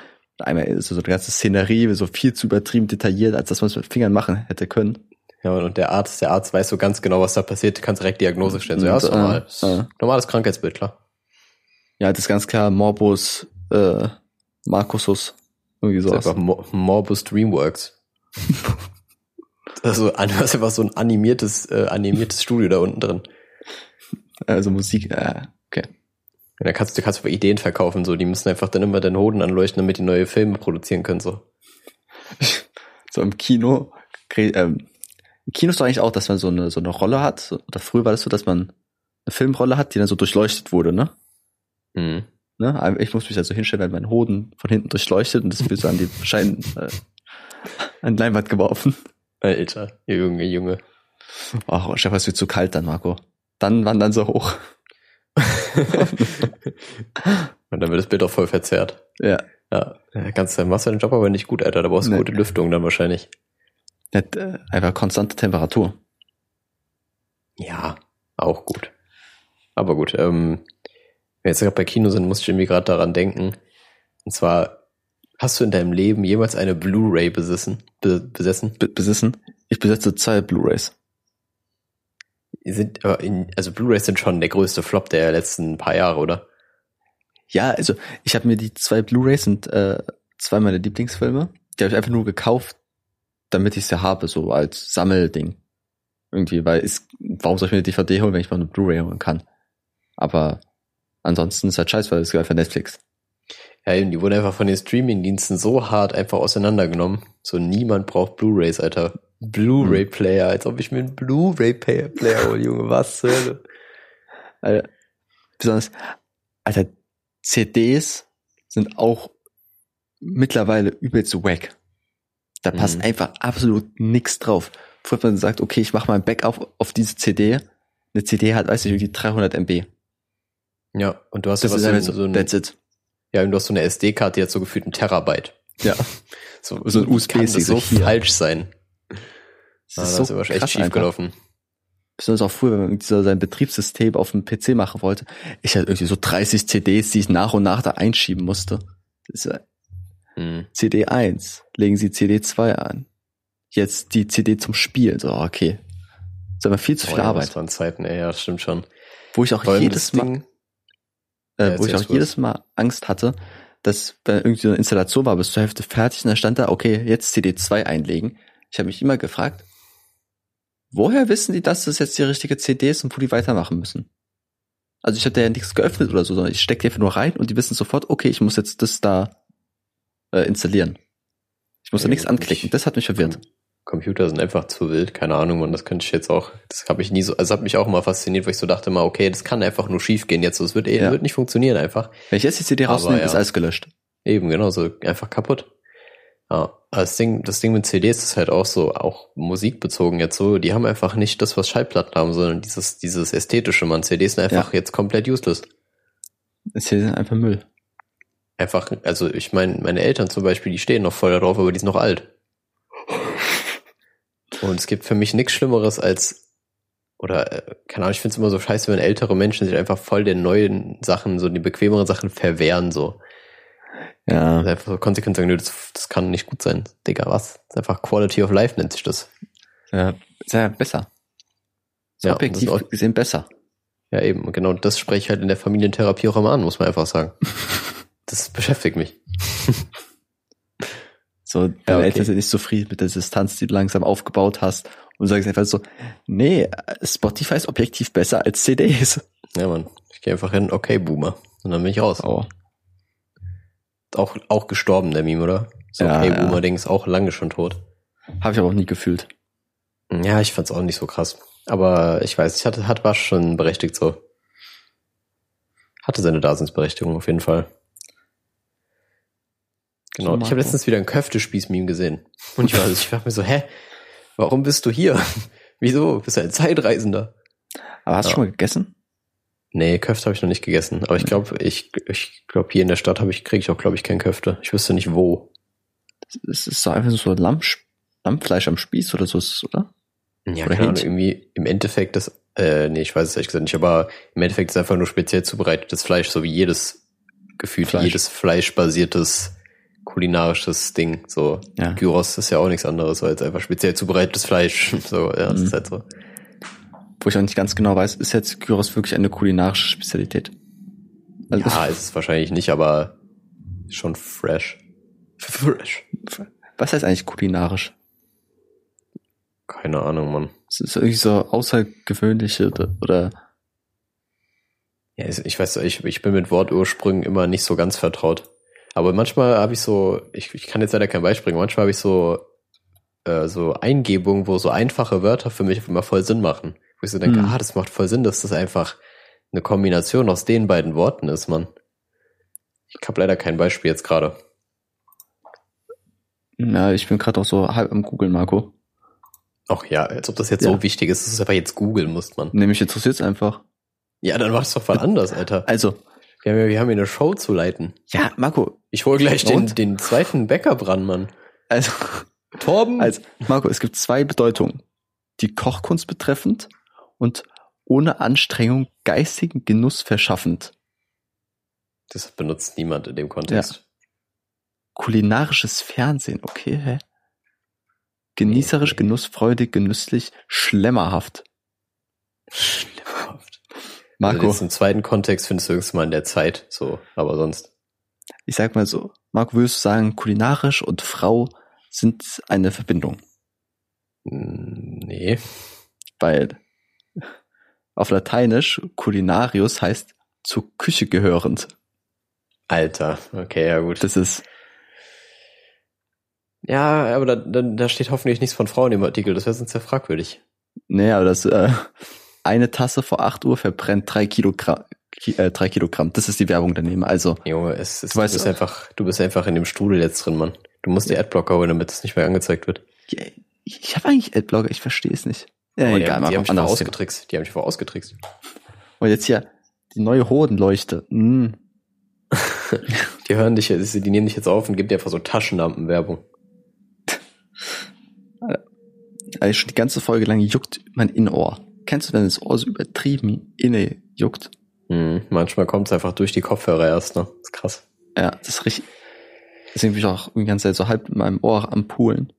Einmal ist so eine ganze Szenerie, so viel zu übertrieben detailliert, als dass man es mit Fingern machen hätte können. Ja, und der Arzt, der Arzt weiß so ganz genau, was da passiert, kann direkt Diagnose stellen. So, ja, ist äh, normal. Äh. Normales Krankheitsbild, klar. Ja, das ist ganz klar Morbus, äh, Marcusus. Irgendwie sowas. ist einfach Mo Morbus Dreamworks. also, das ist einfach so ein animiertes, äh, animiertes Studio da unten drin. Also Musik, äh, okay. Und da kannst du kannst du Ideen verkaufen, so. Die müssen einfach dann immer den Hoden anleuchten, damit die neue Filme produzieren können, so. So im Kino, ähm, im Kino ist doch eigentlich auch, dass man so eine, so eine Rolle hat. Oder früher war das so, dass man eine Filmrolle hat, die dann so durchleuchtet wurde, ne? Mhm. ne? Ich muss mich also hinstellen, wenn mein Hoden von hinten durchleuchtet und das wird so an die Schein, äh, an die Leinwand geworfen. Alter, Junge, Junge. Ach, Chef, es wird zu kalt dann, Marco. Dann wandern so hoch. Und dann wird das Bild auch voll verzerrt. Ja. Ja, ganz, machst du den Job aber nicht gut, Alter. Da brauchst du Nee. gute Lüftung dann wahrscheinlich. Nicht, äh, einfach konstante Temperatur. Ja, auch gut. Aber gut, ähm, wenn wir jetzt gerade bei Kino sind, muss ich irgendwie gerade daran denken. Und zwar, hast du in deinem Leben jemals eine Blu-ray besessen? Be besessen? Be besessen? Ich besitze zwei Blu-rays. Sind, in, also Blu-rays sind schon der größte Flop der letzten paar Jahre, oder? Ja, also ich habe mir die zwei Blu-rays sind äh, zwei meiner Lieblingsfilme. Die habe ich einfach nur gekauft, damit ich sie habe, so als Sammelding. Irgendwie, weil ist, warum soll ich mir eine DVD holen, wenn ich mal eine Blu-ray holen kann? Aber ansonsten ist halt scheiße, weil es gibt einfach Netflix. Ja, eben, die wurden einfach von den Streaming-Diensten so hart einfach auseinandergenommen. So niemand braucht Blu-rays, Alter. Blu-ray-Player, als ob ich mir einen Blu-ray-Player hole, Junge, was zur Hölle. Alter, besonders, Alter, CDs sind auch mittlerweile übelst wack. Da passt Mhm. einfach absolut nix drauf. Früher hat man sagt, okay, ich mache mal ein Backup auf diese CD. Eine CD hat, weiß ich, irgendwie 300 MB. Ja, und du hast Das ja was ist so, so, ein, that's it. ja, und du hast so eine SD-Karte, die hat so gefühlt ein Terabyte. Ja. So, So ein USB kann das so falsch sein? Das Ah, ist das so ist aber echt krass schief gelaufen. Besonders auch früher, wenn man dieser, sein Betriebssystem auf dem PC machen wollte. Ich hatte irgendwie so 30 CDs, die ich nach und nach da einschieben musste. Ja Hm. CD 1, legen Sie CD 2 an. Jetzt die CD zum Spielen. So, okay. Das ist aber viel zu Oh, viel ja, Arbeit. Das waren Zeiten, ey, ja, stimmt schon. Wo ich auch Vor jedes Mal, äh, Ja, wo ich auch jedes Mal Angst hatte, dass wenn irgendwie so eine Installation war, bis zur Hälfte fertig und dann stand da, okay, jetzt CD 2 einlegen. Ich habe mich immer gefragt, woher wissen die, dass das jetzt die richtige CD ist und wo die weitermachen müssen? Also ich hatte ja nichts geöffnet oder so, sondern ich stecke die einfach nur rein und die wissen sofort, okay, ich muss jetzt das da äh, installieren. Ich muss da Ja, nichts gut, anklicken. Das hat mich verwirrt. Computer sind einfach zu wild, keine Ahnung, man, das könnte ich jetzt auch, das habe ich nie so, also hat mich auch immer fasziniert, weil ich so dachte mal, okay, das kann einfach nur schief gehen jetzt, das wird eh, Ja. wird nicht funktionieren einfach. Wenn ich jetzt die CD rausnehme, ja. ist alles gelöscht. Eben, genau, so einfach kaputt. Ja, das Ding, das Ding mit CDs ist halt auch so, auch musikbezogen jetzt so, die haben einfach nicht das, was Schallplatten haben, sondern dieses, dieses ästhetische, man. CDs sind einfach jetzt komplett useless. Ist hier einfach Müll. Einfach, also ich meine, meine Eltern zum Beispiel, die stehen noch voll darauf, aber die sind noch alt. Und es gibt für mich nichts Schlimmeres als, oder, äh, keine Ahnung, ich finde es immer so scheiße, wenn ältere Menschen sich einfach voll den neuen Sachen, so die bequemeren Sachen verwehren, so. Ja. Einfach so konsequent sagen, nö, das, das kann nicht gut sein. Digga, was? Das ist einfach Quality of Life nennt sich das. Ja, ist ja besser. So Ja, objektiv ist auch- gesehen besser. Ja, eben. Und genau das spreche ich halt in der Familientherapie auch immer an, muss man einfach sagen. Das beschäftigt mich. So, deine okay. Eltern sind nicht zufrieden mit der Distanz, die du langsam aufgebaut hast. Und du sagst einfach so, nee, Spotify ist objektiv besser als CDs. Ja, Mann. Ich gehe einfach hin, okay, Boomer. Und dann bin ich raus. Oh. Auch, auch gestorben, der Meme, oder? So, Ja, okay, ja. Boomer-Ding ist auch lange schon tot. Habe ich aber auch nie gefühlt. Ja, ich fand's auch nicht so krass. Aber ich weiß, ich hatte, hat war schon berechtigt so. Hatte seine Daseinsberechtigung auf jeden Fall. Genau. So, ich habe letztens wieder ein Köftespieß-Meme gesehen. Und ich war, ich war mir so, hä? Warum bist du hier? Wieso? Bist du ein Zeitreisender? Aber hast du Ja. schon mal gegessen? Nee, Köfte habe ich noch nicht gegessen. Aber ich glaube, ich, ich glaube, hier in der Stadt habe ich, kriege ich auch, glaube ich, kein Köfte. Ich wüsste nicht wo. Es ist so einfach so Lamm, Lammfleisch am Spieß oder so, ist es, oder? Ja, Oder Hähnchen. irgendwie im Endeffekt das, äh, nee, ich weiß es ehrlich gesagt nicht, aber im Endeffekt ist einfach nur speziell zubereitetes Fleisch, so wie jedes, gefühlt Fleisch. jedes fleischbasiertes kulinarisches Ding. So, Ja. Gyros ist ja auch nichts anderes als einfach speziell zubereitetes Fleisch. So, ja, das Mhm. ist halt so. Wo ich auch nicht ganz genau weiß, ist jetzt Gyros wirklich eine kulinarische Spezialität? Also, Ja, ist es wahrscheinlich nicht, aber schon fresh. Fresh. was heißt eigentlich kulinarisch? Keine Ahnung, Mann. Es ist irgendwie so außergewöhnliche oder, Ja, ich ich weiß, ich, ich bin mit Wortursprüngen immer nicht so ganz vertraut. Aber manchmal habe ich so, ich, ich kann jetzt leider kein Beispiel bringen, manchmal habe ich so, äh, so Eingebungen, wo so einfache Wörter für mich immer voll Sinn machen. Wo ich so denke, Hm. ah, das macht voll Sinn, dass das einfach eine Kombination aus den beiden Worten ist, Mann. Ich habe leider kein Beispiel jetzt gerade. ja, ich bin gerade auch so halb am Google, Marco. Ach ja, als ob das jetzt Ja. so wichtig ist, dass du es einfach jetzt googeln musst, Mann. Nämlich interessiert's einfach. Ja, dann mach's doch mal anders, Alter. Also, Wir haben, ja, wir haben hier eine Show zu leiten. ja, Marco, Ich hol gleich den, den zweiten Backup ran, Mann. also, Torben? also, Marco, es gibt zwei Bedeutungen. Die Kochkunst betreffend und ohne Anstrengung geistigen Genuss verschaffend. Das benutzt niemand in dem Kontext. Kulinarisches Fernsehen, okay, hä? Genießerisch, Nee. genussfreudig, genüsslich, schlemmerhaft. Schlimmhaft. Also Marco, jetzt im zweiten Kontext findest du irgendwann mal in der Zeit, so, aber sonst. ich sag mal so, Marco, würdest du sagen, kulinarisch und Frau sind eine Verbindung? mm, Nee. Weil auf Lateinisch culinarius heißt zur Küche gehörend. Alter, okay, ja gut. Das ist, Ja, aber da, da, da steht hoffentlich nichts von Frauen im Artikel, das wäre sonst sehr fragwürdig. nee, aber das, äh, eine Tasse vor 8 Uhr verbrennt drei Kilogramm, Ki- äh, drei Kilogramm. Das ist die Werbung daneben. Also, Junge, es ist, Du du, weißt- bist einfach, du bist einfach in dem Strudel jetzt drin, Mann. Du musst dir Adblocker holen, damit es nicht mehr angezeigt wird. ich habe eigentlich Adblocker, ich verstehe es nicht. Ja, Oh, die egal, haben, die haben anderes Thema. ausgetrickst. Die haben dich vorher ausgetrickst. Und jetzt hier, die neue Hodenleuchte. Mm. Die hören dich, jetzt- die nehmen dich jetzt auf und geben dir einfach so Taschenlampenwerbung. Also schon die ganze Folge lang juckt mein Innenohr. Kennst du, wenn das Ohr so übertrieben inne juckt? Mhm. Manchmal kommt es einfach durch die Kopfhörer erst, ne? Das ist krass. Ja, das ist richtig. Deswegen bin ich auch die ganze Zeit so halb in meinem Ohr am Poolen.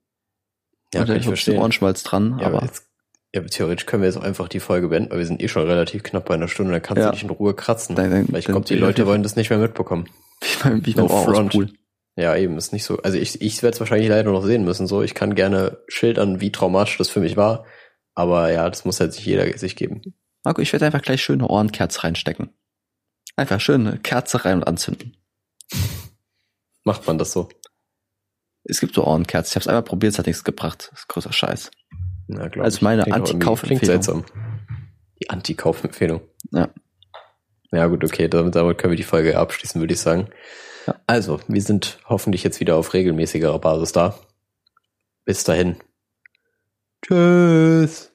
Ja, Und dann ich hab verstehen. Ohrenschmalz dran, Ja, aber aber jetzt, ja, theoretisch können wir jetzt auch einfach die Folge beenden, weil wir sind eh schon relativ knapp bei einer Stunde, dann kannst Ja. du dich in Ruhe kratzen. Dann- dann- weil ich glaube, die ich Leute wollen das nicht mehr mitbekommen. wie beim, wie Ohr front. auspulen. Ja, eben, ist nicht so. Also ich, ich werde es wahrscheinlich leider noch sehen müssen. So, ich kann gerne schildern, wie traumatisch das für mich war. Aber ja, das muss halt sich jeder sich geben. Marco, ich werde einfach gleich schöne Ohrenkerze reinstecken. Einfach schöne Kerze rein und anzünden. Macht man das so? Es gibt so Ohrenkerzen. Ich habe es einmal probiert, es hat nichts gebracht. Das ist größer Scheiß. Glaub Also meine Anti-Kauf-Empfehlung. Seltsam. Die Anti-Kauf-Empfehlung. Ja. Ja, gut, okay, damit, damit können wir die Folge abschließen, würde ich sagen. Ja. Also, wir sind hoffentlich jetzt wieder auf regelmäßigerer Basis da. Bis dahin. Tschüss.